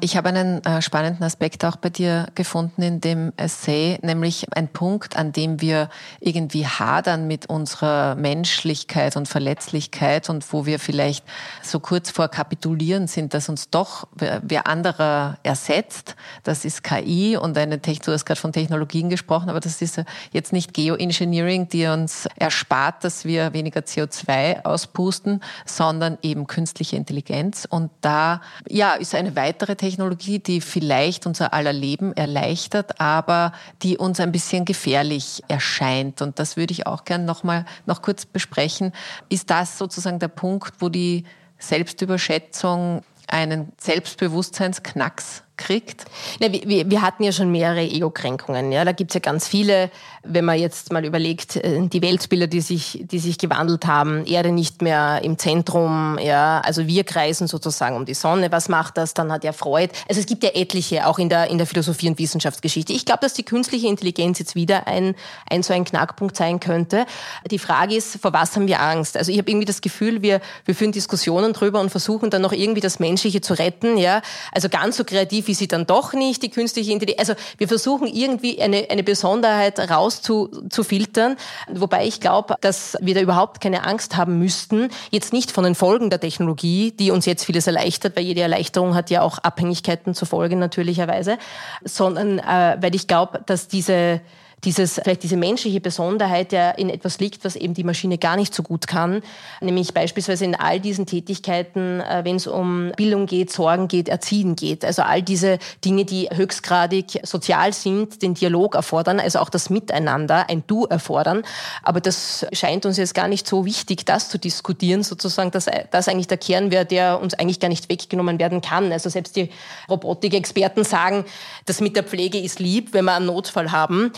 Ich habe einen äh, spannenden Aspekt auch bei dir gefunden in dem Essay, nämlich ein Punkt, an dem wir irgendwie hadern mit unserer Menschlichkeit und Verletzlichkeit und wo wir vielleicht so kurz vor Kapitulieren sind, dass uns doch wer anderer ersetzt. Das ist KI und eine Technologie, du hast gerade von Technologien gesprochen, aber das ist jetzt nicht Geoengineering, die uns erspart, dass wir weniger CO2 auspusten, sondern eben künstliche Intelligenz. Und da, ja, ist eine weitere Technologie, die vielleicht unser aller Leben erleichtert, aber die uns ein bisschen bisschen gefährlich erscheint. Und das würde ich auch gerne noch mal noch kurz besprechen. Ist das sozusagen der Punkt, wo die Selbstüberschätzung einen Selbstbewusstseinsknacks kriegt? Ja, wir, wir, hatten ja schon mehrere Ego-Kränkungen. Ja? Da gibt's ja ganz viele, wenn man jetzt mal überlegt, äh, die Weltbilder, die sich, die sich gewandelt haben, Erde nicht mehr im Zentrum, ja, also wir kreisen sozusagen um die Sonne. Was macht das? Dann hat ja Freud. Also es gibt ja etliche, auch in der, in der Philosophie und Wissenschaftsgeschichte. Ich glaube, dass die künstliche Intelligenz jetzt wieder ein, ein so ein Knackpunkt sein könnte. Die Frage ist, vor was haben wir Angst? Also ich habe irgendwie das Gefühl, wir, wir führen Diskussionen drüber und versuchen dann noch irgendwie das Menschliche zu retten. Ja, Also ganz so kreativ wie sie dann doch nicht, die künstliche Intelligenz. Also wir versuchen irgendwie eine, eine Besonderheit rauszufiltern, wobei ich glaube, dass wir da überhaupt keine Angst haben müssten, jetzt nicht von den Folgen der Technologie, die uns jetzt vieles erleichtert, weil jede Erleichterung hat ja auch Abhängigkeiten zur Folge natürlicherweise, sondern äh, weil ich glaube, dass diese dieses, vielleicht diese menschliche Besonderheit ja in etwas liegt, was eben die Maschine gar nicht so gut kann, nämlich beispielsweise in all diesen Tätigkeiten, äh, wenn es um Bildung geht, Sorgen geht, Erziehen geht. Also all diese Dinge, die höchstgradig sozial sind, den Dialog erfordern, also auch das Miteinander, ein Du erfordern. Aber das scheint uns jetzt gar nicht so wichtig, das zu diskutieren, sozusagen, dass das eigentlich der Kern wäre, der uns eigentlich gar nicht weggenommen werden kann. Also selbst die Robotikexperten sagen, das mit der Pflege ist lieb, wenn wir einen Notfall haben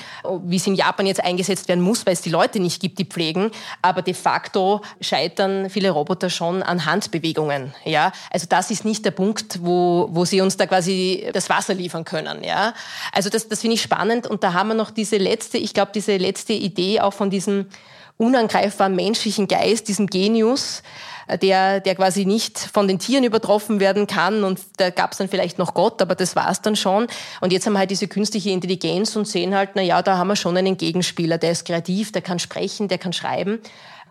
wie es in Japan jetzt eingesetzt werden muss, weil es die Leute nicht gibt, die pflegen. Aber de facto scheitern viele Roboter schon an Handbewegungen. Ja? Also das ist nicht der Punkt, wo, wo sie uns da quasi das Wasser liefern können. Ja? Also das, das finde ich spannend. Und da haben wir noch diese letzte, ich glaube, diese letzte Idee auch von diesem unangreifbaren menschlichen Geist, diesem Genius, der, der quasi nicht von den Tieren übertroffen werden kann. Und da gab es dann vielleicht noch Gott, aber das war es dann schon. Und jetzt haben wir halt diese künstliche Intelligenz und sehen halt, na ja, da haben wir schon einen Gegenspieler, der ist kreativ, der kann sprechen, der kann schreiben.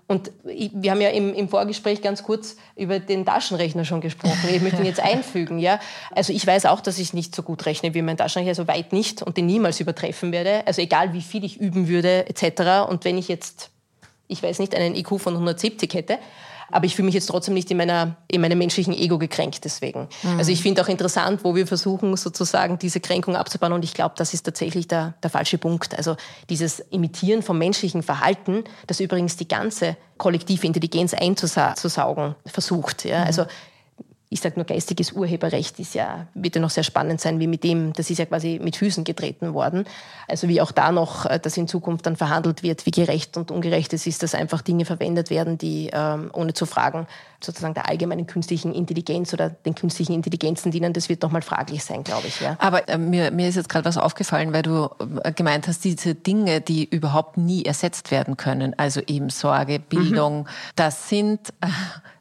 Und wir haben ja im, im, Vorgespräch ganz kurz über den Taschenrechner schon gesprochen. Ich möchte ihn jetzt einfügen. Ja? Also ich weiß auch, dass ich nicht so gut rechne wie mein Taschenrechner, so weit nicht und den niemals übertreffen werde. Also egal, wie viel ich üben würde etc. Und wenn ich jetzt, ich weiß nicht, einen IQ von 170 hätte, aber ich fühle mich jetzt trotzdem nicht in, meiner, in meinem menschlichen Ego gekränkt deswegen. Mhm. Also ich finde auch interessant, wo wir versuchen, sozusagen diese Kränkung abzubauen. Und ich glaube, das ist tatsächlich der, der falsche Punkt. Also dieses Imitieren vom menschlichen Verhalten, das übrigens die ganze kollektive Intelligenz einzusaugen versucht. Ja? Mhm. Also ich sage nur geistiges Urheberrecht ist ja, wird ja noch sehr spannend sein, wie mit dem, das ist ja quasi mit Füßen getreten worden. Also wie auch da noch, äh, dass in Zukunft dann verhandelt wird, wie gerecht und ungerecht es ist, dass einfach Dinge verwendet werden, die ähm, ohne zu fragen sozusagen der allgemeinen künstlichen Intelligenz oder den künstlichen Intelligenzen dienen, das wird nochmal fraglich sein, glaube ich. Ja. Aber äh, mir, mir ist jetzt gerade was aufgefallen, weil du äh, gemeint hast, diese Dinge, die überhaupt nie ersetzt werden können, also eben Sorge, Bildung, mhm. das sind äh,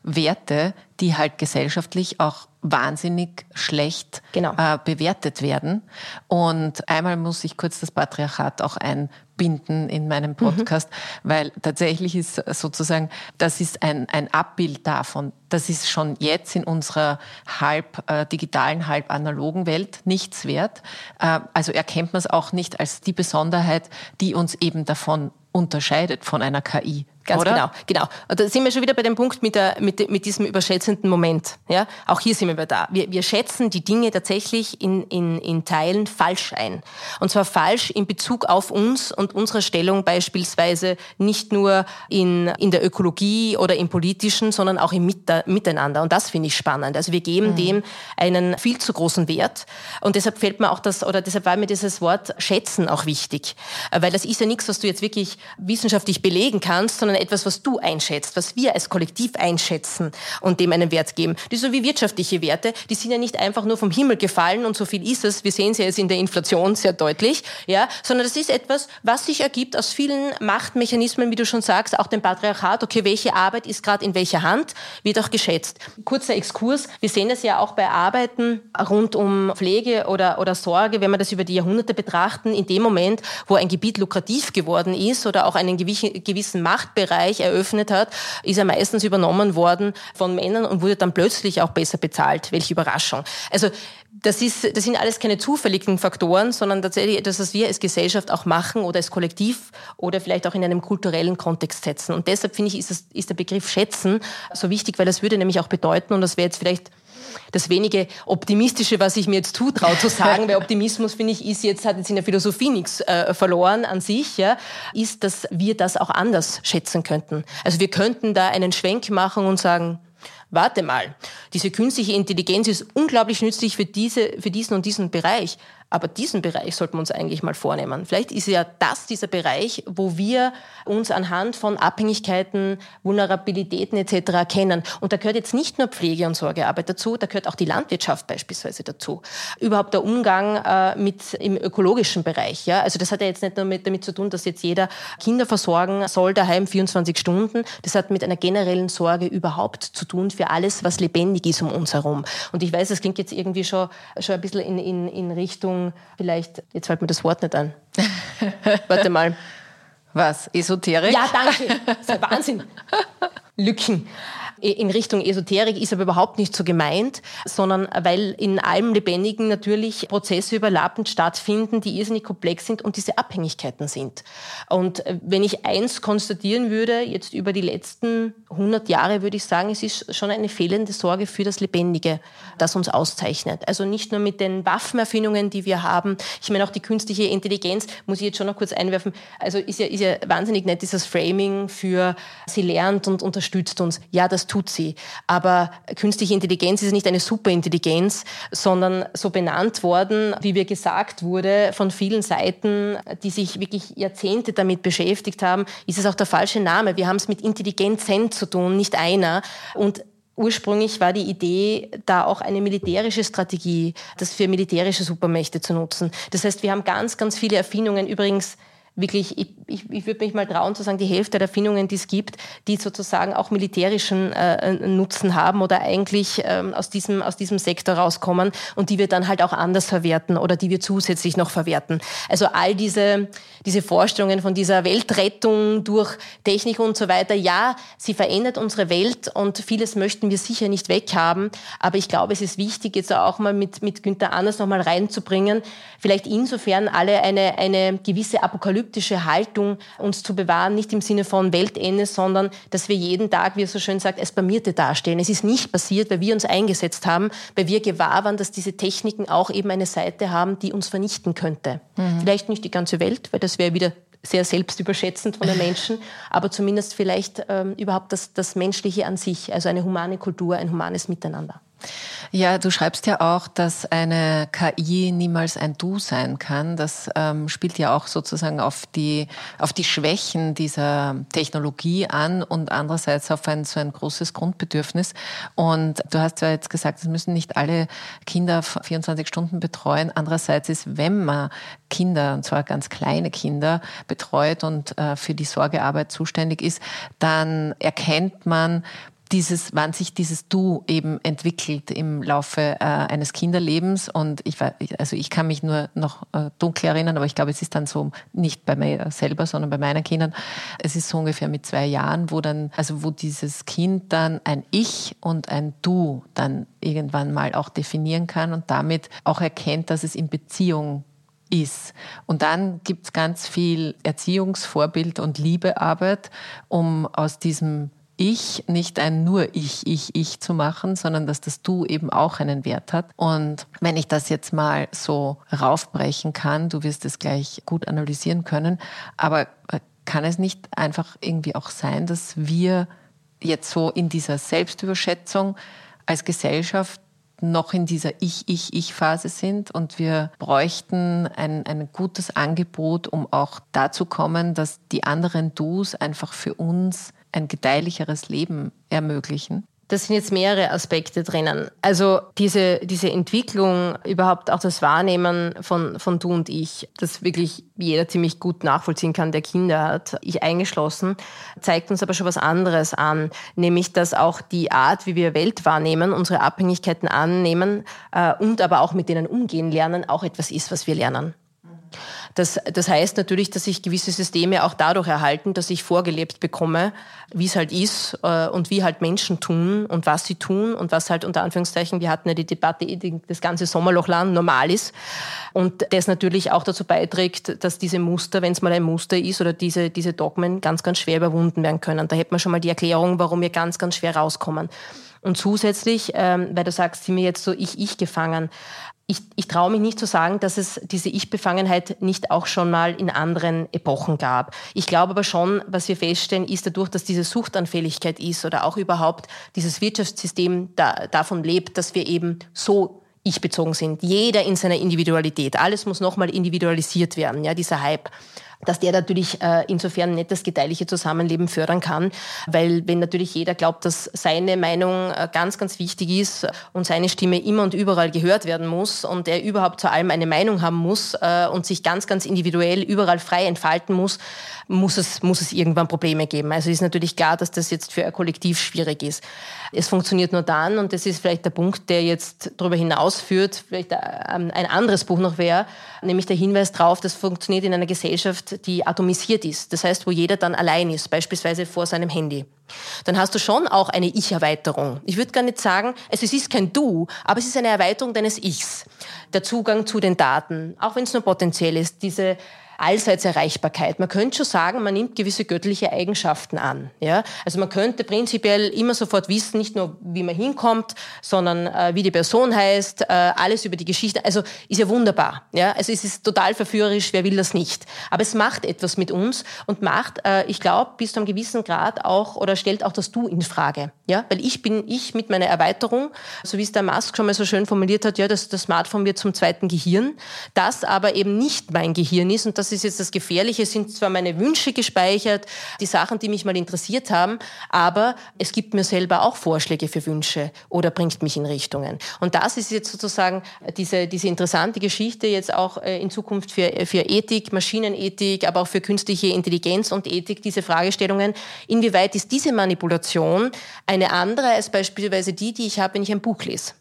Werte, die halt gesellschaftlich auch wahnsinnig schlecht genau. äh, bewertet werden. Und einmal muss ich kurz das Patriarchat auch einbinden in meinem mhm. Podcast, mhm. weil tatsächlich ist sozusagen, das ist ein, ein Abbild davon. Das ist schon jetzt in unserer halb äh, digitalen, halb analogen Welt nichts wert. Äh, also erkennt man es auch nicht als die Besonderheit, die uns eben davon unterscheidet von einer KI. Ganz Oder? genau, genau. Und da sind wir schon wieder bei dem Punkt mit, der, mit, mit diesem überschätzenden Moment. Ja? Auch hier sind wir wieder da. Wir, wir schätzen die Dinge tatsächlich in, in, in Teilen falsch ein. Und zwar falsch in Bezug auf uns und unsere Stellung beispielsweise nicht nur in, in der Ökologie oder im Politischen, sondern auch im Miteinander. Und das finde ich spannend. Also wir geben mhm. dem einen viel zu großen Wert. Und deshalb fällt mir auch das, oder deshalb war mir dieses Wort schätzen auch wichtig. Weil das ist ja nichts, was du jetzt wirklich wissenschaftlich belegen kannst, sondern sondern etwas, was du einschätzt, was wir als Kollektiv einschätzen und dem einen Wert geben. Die so wie wirtschaftliche Werte, die sind ja nicht einfach nur vom Himmel gefallen und so viel ist es. Wir sehen es ja jetzt in der Inflation sehr deutlich, ja, sondern das ist etwas, was sich ergibt aus vielen Machtmechanismen, wie du schon sagst, auch dem Patriarchat. Okay, welche Arbeit ist gerade in welcher Hand, wird auch geschätzt. Kurzer Exkurs. Wir sehen das ja auch bei Arbeiten rund um Pflege oder, oder Sorge, wenn wir das über die Jahrhunderte betrachten, in dem Moment, wo ein Gebiet lukrativ geworden ist oder auch einen gewissen Machtbereich Bereich eröffnet hat, ist er meistens übernommen worden von Männern und wurde dann plötzlich auch besser bezahlt. Welche Überraschung. Also das, ist, das sind alles keine zufälligen Faktoren, sondern tatsächlich etwas, was wir als Gesellschaft auch machen oder als Kollektiv oder vielleicht auch in einem kulturellen Kontext setzen. Und deshalb finde ich, ist, das, ist der Begriff Schätzen so wichtig, weil das würde nämlich auch bedeuten, und das wäre jetzt vielleicht das wenige Optimistische, was ich mir jetzt zutraue zu sagen, weil Optimismus, finde ich, ist jetzt, hat jetzt in der Philosophie nichts äh, verloren an sich, ja, ist, dass wir das auch anders schätzen könnten. Also wir könnten da einen Schwenk machen und sagen, warte mal, diese künstliche Intelligenz ist unglaublich nützlich für, diese, für diesen und diesen Bereich. Aber diesen Bereich sollten wir uns eigentlich mal vornehmen. Vielleicht ist ja das dieser Bereich, wo wir uns anhand von Abhängigkeiten, Vulnerabilitäten etc. erkennen. Und da gehört jetzt nicht nur Pflege- und Sorgearbeit dazu, da gehört auch die Landwirtschaft beispielsweise dazu. Überhaupt der Umgang äh, mit im ökologischen Bereich. Ja? Also das hat ja jetzt nicht nur mit, damit zu tun, dass jetzt jeder Kinder versorgen soll daheim 24 Stunden. Das hat mit einer generellen Sorge überhaupt zu tun für alles, was lebendig ist um uns herum. Und ich weiß, das klingt jetzt irgendwie schon, schon ein bisschen in, in, in Richtung vielleicht, jetzt fällt mir das Wort nicht ein. Warte mal. Was? Esoterik? Ja, danke. Das ist ein Wahnsinn. Lücken in Richtung Esoterik ist aber überhaupt nicht so gemeint, sondern weil in allem Lebendigen natürlich Prozesse überlappend stattfinden, die irrsinnig komplex sind und diese Abhängigkeiten sind. Und äh, wenn ich eins konstatieren würde, jetzt über die letzten 100 Jahre, würde ich sagen, es ist schon eine fehlende Sorge für das Lebendige, das uns auszeichnet. Also nicht nur mit den Waffenerfindungen, die wir haben. Ich meine, auch die künstliche Intelligenz, muss ich jetzt schon noch kurz einwerfen, also ist ja, ist ja wahnsinnig nett, dieses Framing für, sie lernt und unterstützt uns. Ja, das tut sie. Aber künstliche Intelligenz ist nicht eine Superintelligenz, sondern so benannt worden, wie mir gesagt wurde, von vielen Seiten, die sich wirklich Jahrzehnte damit beschäftigt haben, ist es auch der falsche Name. Wir haben es mit Intelligenzen zu tun, nicht einer. Und Ursprünglich war die Idee, da auch eine militärische Strategie, das für militärische Supermächte zu nutzen. Das heißt, wir haben ganz, ganz viele Erfindungen. Übrigens, wirklich, ich, ich, ich würde mich mal trauen zu sagen, die Hälfte der Erfindungen, die es gibt, die sozusagen auch militärischen äh, Nutzen haben oder eigentlich ähm, aus, diesem, aus diesem Sektor rauskommen und die wir dann halt auch anders verwerten oder die wir zusätzlich noch verwerten. Also all diese, diese Vorstellungen von dieser Weltrettung durch Technik und so weiter, ja, sie verändert unsere Welt und vieles möchten wir sicher nicht weghaben, aber ich glaube, es ist wichtig, jetzt auch mal mit, mit Günther Anders nochmal reinzubringen, vielleicht insofern alle eine, eine gewisse apokalyptische Haltung uns zu bewahren, nicht im Sinne von Weltende, sondern dass wir jeden Tag, wie er so schön sagt, es Blamierte darstellen. Es ist nicht passiert, weil wir uns eingesetzt haben, weil wir gewahr waren, dass diese Techniken auch eben eine Seite haben, die uns vernichten könnte. Mhm. Vielleicht nicht die ganze Welt, weil das wäre wieder sehr selbstüberschätzend von den Menschen, aber zumindest vielleicht ähm, überhaupt das, das Menschliche an sich, also eine humane Kultur, ein humanes Miteinander. Ja, du schreibst ja auch, dass eine KI niemals ein Du sein kann. Das ähm, spielt ja auch sozusagen auf die, auf die Schwächen dieser Technologie an und andererseits auf ein so ein großes Grundbedürfnis. Und du hast ja jetzt gesagt, es müssen nicht alle Kinder 24 Stunden betreuen. Andererseits ist, wenn man Kinder, und zwar ganz kleine Kinder, betreut und äh, für die Sorgearbeit zuständig ist, dann erkennt man, dieses, wann sich dieses Du eben entwickelt im Laufe äh, eines Kinderlebens. Und ich war, also ich kann mich nur noch äh, dunkel erinnern, aber ich glaube, es ist dann so nicht bei mir selber, sondern bei meinen Kindern. Es ist so ungefähr mit zwei Jahren, wo dann, also wo dieses Kind dann ein Ich und ein Du dann irgendwann mal auch definieren kann und damit auch erkennt, dass es in Beziehung ist. Und dann gibt es ganz viel Erziehungsvorbild und Liebearbeit, um aus diesem ich nicht ein nur ich, ich, ich zu machen, sondern dass das Du eben auch einen Wert hat. Und wenn ich das jetzt mal so raufbrechen kann, du wirst es gleich gut analysieren können, aber äh, kann es nicht einfach irgendwie auch sein, dass wir jetzt so in dieser Selbstüberschätzung als Gesellschaft noch in dieser Ich-Ich-Ich-Phase sind und wir bräuchten ein, ein gutes Angebot, um auch dazu kommen, dass die anderen Dus einfach für uns ein gedeihlicheres Leben ermöglichen? Das sind jetzt mehrere Aspekte drinnen. Also diese, diese Entwicklung, überhaupt auch das Wahrnehmen von, von du und ich, das wirklich jeder ziemlich gut nachvollziehen kann, der Kinder hat, ich eingeschlossen, zeigt uns aber schon was anderes an, nämlich dass auch die Art, wie wir Welt wahrnehmen, unsere Abhängigkeiten annehmen äh, und aber auch mit denen umgehen lernen, auch etwas ist, was wir lernen. Das, das heißt natürlich, dass sich gewisse Systeme auch dadurch erhalten, dass ich vorgelebt bekomme, wie es halt ist äh, und wie halt Menschen tun und was sie tun und was halt unter Anführungszeichen, wir hatten ja die Debatte, das ganze Sommerlochland normal ist. Und das natürlich auch dazu beiträgt, dass diese Muster, wenn es mal ein Muster ist oder diese, diese Dogmen ganz, ganz schwer überwunden werden können. Da hätte man schon mal die Erklärung, warum wir ganz, ganz schwer rauskommen. Und zusätzlich, ähm, weil du sagst, sind wir jetzt so ich-ich gefangen ich, ich traue mich nicht zu sagen, dass es diese Ich-Befangenheit nicht auch schon mal in anderen Epochen gab. Ich glaube aber schon, was wir feststellen, ist dadurch, dass diese Suchtanfälligkeit ist oder auch überhaupt dieses Wirtschaftssystem da, davon lebt, dass wir eben so ich-bezogen sind. Jeder in seiner Individualität. Alles muss nochmal individualisiert werden, ja, dieser Hype dass der natürlich äh, insofern nicht das gedeihliche Zusammenleben fördern kann, weil wenn natürlich jeder glaubt, dass seine Meinung äh, ganz, ganz wichtig ist und seine Stimme immer und überall gehört werden muss und er überhaupt zu allem eine Meinung haben muss äh, und sich ganz, ganz individuell überall frei entfalten muss, muss es, muss es irgendwann Probleme geben. Also ist natürlich klar, dass das jetzt für ein Kollektiv schwierig ist. Es funktioniert nur dann, und das ist vielleicht der Punkt, der jetzt darüber hinausführt, vielleicht ein anderes Buch noch wäre, nämlich der Hinweis darauf, das funktioniert in einer Gesellschaft, die atomisiert ist. Das heißt, wo jeder dann allein ist, beispielsweise vor seinem Handy. Dann hast du schon auch eine Ich-Erweiterung. Ich würde gar nicht sagen, es ist kein Du, aber es ist eine Erweiterung deines Ichs. Der Zugang zu den Daten, auch wenn es nur potenziell ist, diese allseits Erreichbarkeit. Man könnte schon sagen, man nimmt gewisse göttliche Eigenschaften an. Ja? Also man könnte prinzipiell immer sofort wissen, nicht nur wie man hinkommt, sondern äh, wie die Person heißt, äh, alles über die Geschichte. Also ist ja wunderbar. Ja? Also es ist total verführerisch, wer will das nicht. Aber es macht etwas mit uns und macht, äh, ich glaube, bis zu einem gewissen Grad auch oder stellt auch das Du in Frage. Ja? Weil ich bin ich mit meiner Erweiterung, so wie es der Musk schon mal so schön formuliert hat, ja, dass das Smartphone wird zum zweiten Gehirn, das aber eben nicht mein Gehirn ist und das ist jetzt das Gefährliche, sind zwar meine Wünsche gespeichert, die Sachen, die mich mal interessiert haben, aber es gibt mir selber auch Vorschläge für Wünsche oder bringt mich in Richtungen. Und das ist jetzt sozusagen diese, diese interessante Geschichte jetzt auch äh, in Zukunft für, für Ethik, Maschinenethik, aber auch für künstliche Intelligenz und Ethik, diese Fragestellungen, inwieweit ist diese Manipulation eine andere als beispielsweise die, die ich habe, wenn ich ein Buch lese.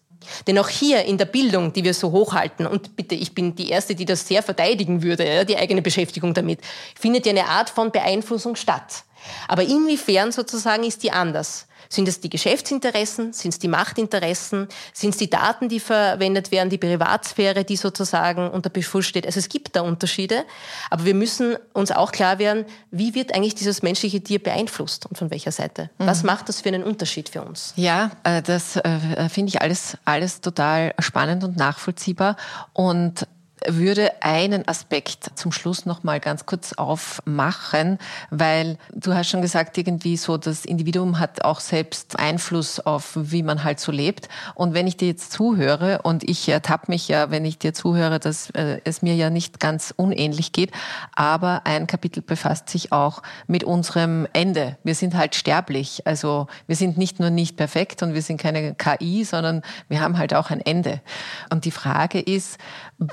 Denn auch hier in der Bildung, die wir so hochhalten, und bitte, ich bin die Erste, die das sehr verteidigen würde, die eigene Beschäftigung damit, findet ja eine Art von Beeinflussung statt. Aber inwiefern sozusagen ist die anders? Sind es die Geschäftsinteressen? Sind es die Machtinteressen? Sind es die Daten, die verwendet werden, die Privatsphäre, die sozusagen unter Beschluss steht? Also es gibt da Unterschiede, aber wir müssen uns auch klar werden, wie wird eigentlich dieses menschliche Tier beeinflusst und von welcher Seite? Mhm. Was macht das für einen Unterschied für uns? Ja, äh, das äh, finde ich alles, alles total spannend und nachvollziehbar und würde einen Aspekt zum Schluss noch mal ganz kurz aufmachen, weil du hast schon gesagt, irgendwie so, das Individuum hat auch selbst Einfluss auf, wie man halt so lebt. Und wenn ich dir jetzt zuhöre und ich ertappe mich ja, wenn ich dir zuhöre, dass äh, es mir ja nicht ganz unähnlich geht, aber ein Kapitel befasst sich auch mit unserem Ende. Wir sind halt sterblich. Also wir sind nicht nur nicht perfekt und wir sind keine KI, sondern wir haben halt auch ein Ende. Und die Frage ist,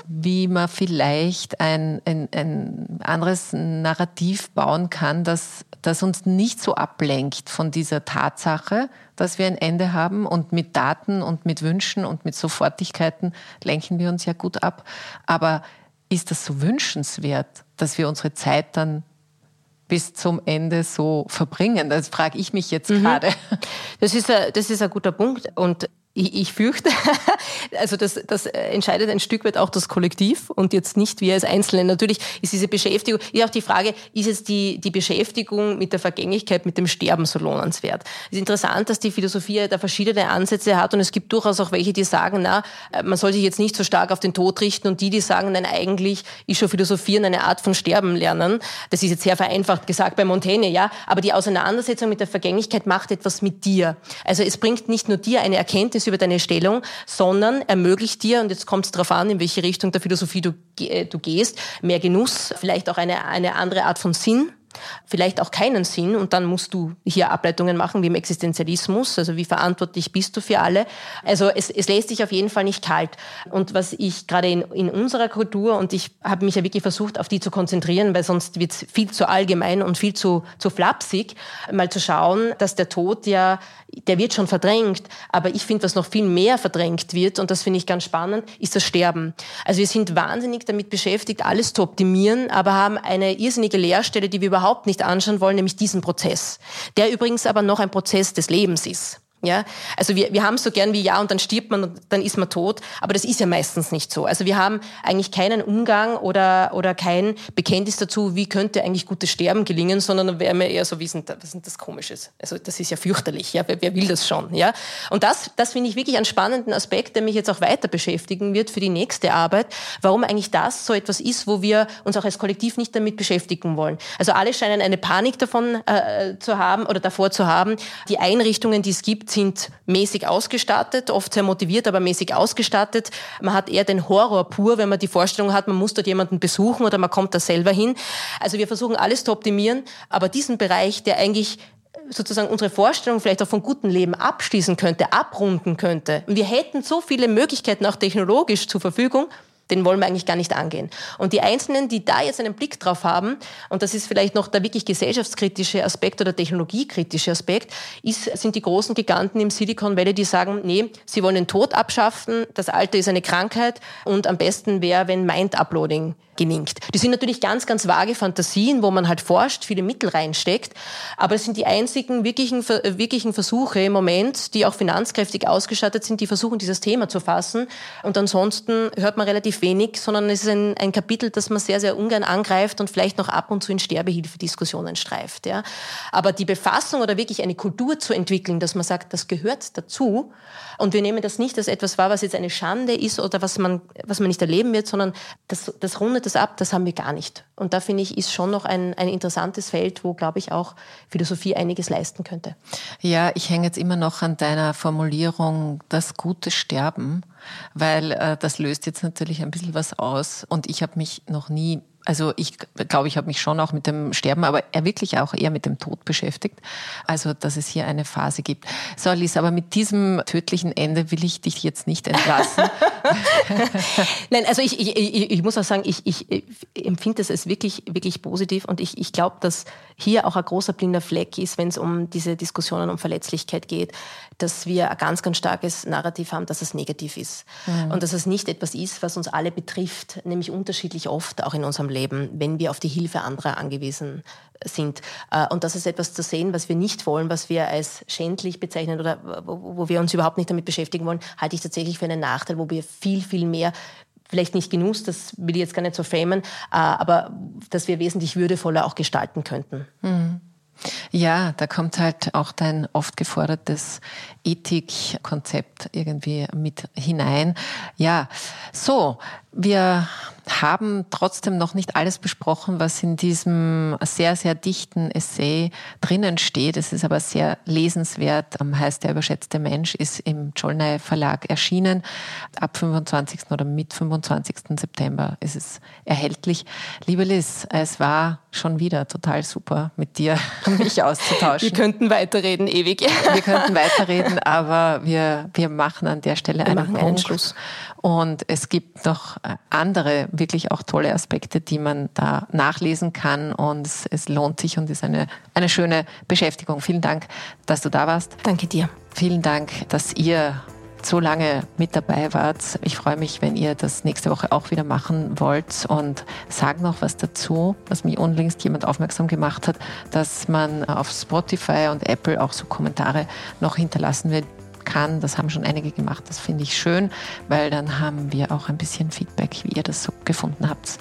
wie man vielleicht ein, ein, ein anderes Narrativ bauen kann, das, das uns nicht so ablenkt von dieser Tatsache, dass wir ein Ende haben. Und mit Daten und mit Wünschen und mit Sofortigkeiten lenken wir uns ja gut ab. Aber ist das so wünschenswert, dass wir unsere Zeit dann bis zum Ende so verbringen? Das frage ich mich jetzt mhm. gerade. Das ist, ein, das ist ein guter Punkt. Und ich, ich fürchte, also das, das entscheidet ein Stück weit auch das Kollektiv und jetzt nicht wir als Einzelne. Natürlich ist diese Beschäftigung, ist auch die Frage, ist jetzt die, die Beschäftigung mit der Vergänglichkeit, mit dem Sterben so lohnenswert? Es ist interessant, dass die Philosophie da verschiedene Ansätze hat und es gibt durchaus auch welche, die sagen, na, man soll sich jetzt nicht so stark auf den Tod richten und die, die sagen, nein, eigentlich ist schon Philosophieren eine Art von Sterben lernen. Das ist jetzt sehr vereinfacht gesagt bei Montaigne, ja, aber die Auseinandersetzung mit der Vergänglichkeit macht etwas mit dir. Also es bringt nicht nur dir eine Erkenntnis, Erkenntnis über deine Stellung, sondern ermöglicht dir, und jetzt kommt es darauf an, in welche Richtung der Philosophie du, äh, du gehst, mehr Genuss, vielleicht auch eine, eine andere Art von Sinn vielleicht auch keinen Sinn und dann musst du hier Ableitungen machen wie im Existenzialismus, also wie verantwortlich bist du für alle. Also es, es lässt sich auf jeden Fall nicht kalt. Und was ich gerade in, in unserer Kultur, und ich habe mich ja wirklich versucht, auf die zu konzentrieren, weil sonst wird es viel zu allgemein und viel zu, zu flapsig, mal zu schauen, dass der Tod ja, der wird schon verdrängt, aber ich finde, was noch viel mehr verdrängt wird, und das finde ich ganz spannend, ist das Sterben. Also wir sind wahnsinnig damit beschäftigt, alles zu optimieren, aber haben eine irrsinnige Leerstelle, die wir überhaupt überhaupt nicht anschauen wollen, nämlich diesen Prozess, der übrigens aber noch ein Prozess des Lebens ist. Ja, also wir, wir haben so gern wie ja und dann stirbt man und dann ist man tot, aber das ist ja meistens nicht so. Also wir haben eigentlich keinen Umgang oder, oder kein Bekenntnis dazu, wie könnte eigentlich gutes Sterben gelingen, sondern dann wären wir eher so, wie sind, was sind das Komisches? Also das ist ja fürchterlich, ja, wer, wer will das schon? Ja, und das, das finde ich wirklich einen spannenden Aspekt, der mich jetzt auch weiter beschäftigen wird für die nächste Arbeit, warum eigentlich das so etwas ist, wo wir uns auch als Kollektiv nicht damit beschäftigen wollen. Also alle scheinen eine Panik davon äh, zu haben oder davor zu haben, die Einrichtungen, die es gibt, sind mäßig ausgestattet, oft sehr motiviert, aber mäßig ausgestattet. Man hat eher den Horror pur, wenn man die Vorstellung hat, man muss dort jemanden besuchen oder man kommt da selber hin. Also wir versuchen alles zu optimieren, aber diesen Bereich, der eigentlich sozusagen unsere Vorstellung vielleicht auch von gutem Leben abschließen könnte, abrunden könnte. Wir hätten so viele Möglichkeiten auch technologisch zur Verfügung, den wollen wir eigentlich gar nicht angehen. Und die Einzelnen, die da jetzt einen Blick drauf haben, und das ist vielleicht noch der wirklich gesellschaftskritische Aspekt oder technologiekritische Aspekt, ist, sind die großen Giganten im Silicon Valley, die sagen, nee, sie wollen den Tod abschaffen, das Alter ist eine Krankheit und am besten wäre, wenn Mind-Uploading gelingt. Die sind natürlich ganz, ganz vage Fantasien, wo man halt forscht, viele Mittel reinsteckt, aber es sind die einzigen wirklichen, wirklichen Versuche im Moment, die auch finanzkräftig ausgestattet sind, die versuchen, dieses Thema zu fassen. Und ansonsten hört man relativ wenig, sondern es ist ein, ein Kapitel, das man sehr, sehr ungern angreift und vielleicht noch ab und zu in Sterbehilfediskussionen streift. Ja. Aber die Befassung oder wirklich eine Kultur zu entwickeln, dass man sagt, das gehört dazu, und wir nehmen das nicht als etwas wahr, was jetzt eine Schande ist oder was man, was man nicht erleben wird, sondern das, das rundet das ab, das haben wir gar nicht. Und da finde ich, ist schon noch ein, ein interessantes Feld, wo, glaube ich, auch Philosophie einiges leisten könnte. Ja, ich hänge jetzt immer noch an deiner Formulierung, das gute Sterben, weil äh, das löst jetzt natürlich ein bisschen was aus. Und ich habe mich noch nie Also ich glaube, ich habe mich schon auch mit dem Sterben, aber er wirklich auch eher mit dem Tod beschäftigt. Also dass es hier eine Phase gibt. So, Lies, aber mit diesem tödlichen Ende will ich dich jetzt nicht entlassen. Nein, also ich, ich, ich, ich muss auch sagen, ich, ich empfinde es als wirklich, wirklich positiv und ich, ich glaube, dass hier auch ein großer blinder Fleck ist, wenn es um diese Diskussionen um Verletzlichkeit geht, dass wir ein ganz, ganz starkes Narrativ haben, dass es negativ ist. Mhm. Und dass es nicht etwas ist, was uns alle betrifft, nämlich unterschiedlich oft auch in unserem Leben, wenn wir auf die Hilfe anderer angewiesen sind. Äh, und das ist etwas zu sehen, was wir nicht wollen, was wir als schändlich bezeichnen oder wo wir uns überhaupt nicht damit beschäftigen wollen, halte ich tatsächlich für einen Nachteil, wo wir viel, viel mehr vielleicht nicht Genuss, das will ich jetzt gar nicht so framen, äh, aber dass wir wesentlich würdevoller auch gestalten könnten. Mhm. Ja, da kommt halt auch dein oft gefordertes Ethikkonzept irgendwie mit hinein. Ja, so, wir haben trotzdem noch nicht alles besprochen, was in diesem sehr, sehr dichten Essay drinnen steht. Es ist aber sehr lesenswert. Heißt der überschätzte Mensch ist im Cholnay Verlag erschienen. Ab 25. oder mit 25. September ist es erhältlich. Liebe Liz, es war schon wieder total super, mit dir mich auszutauschen. Wir könnten weiterreden, ewig. Wir könnten weiterreden, aber wir, wir machen an der Stelle wir einen, einen Schluss. Und es gibt noch andere wirklich auch tolle Aspekte, die man da nachlesen kann. Und es, es lohnt sich und ist eine, eine schöne Beschäftigung. Vielen Dank, dass du da warst. Danke dir. Vielen Dank, dass ihr so lange mit dabei wart. Ich freue mich, wenn ihr das nächste Woche auch wieder machen wollt und sag noch was dazu, was mich unlängst jemand aufmerksam gemacht hat, dass man auf Spotify und Apple auch so Kommentare noch hinterlassen wird, kann. Das haben schon einige gemacht. Das finde ich schön, weil dann haben wir auch ein bisschen Feedback, wie ihr das so gefunden habt.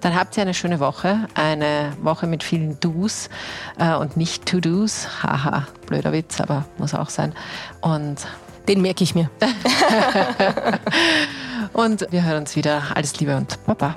Dann habt ihr eine schöne Woche, eine Woche mit vielen Do's äh, und nicht To-Do's. Haha, blöder Witz, aber muss auch sein. Und den merke ich mir. und wir hören uns wieder. Alles Liebe und Baba.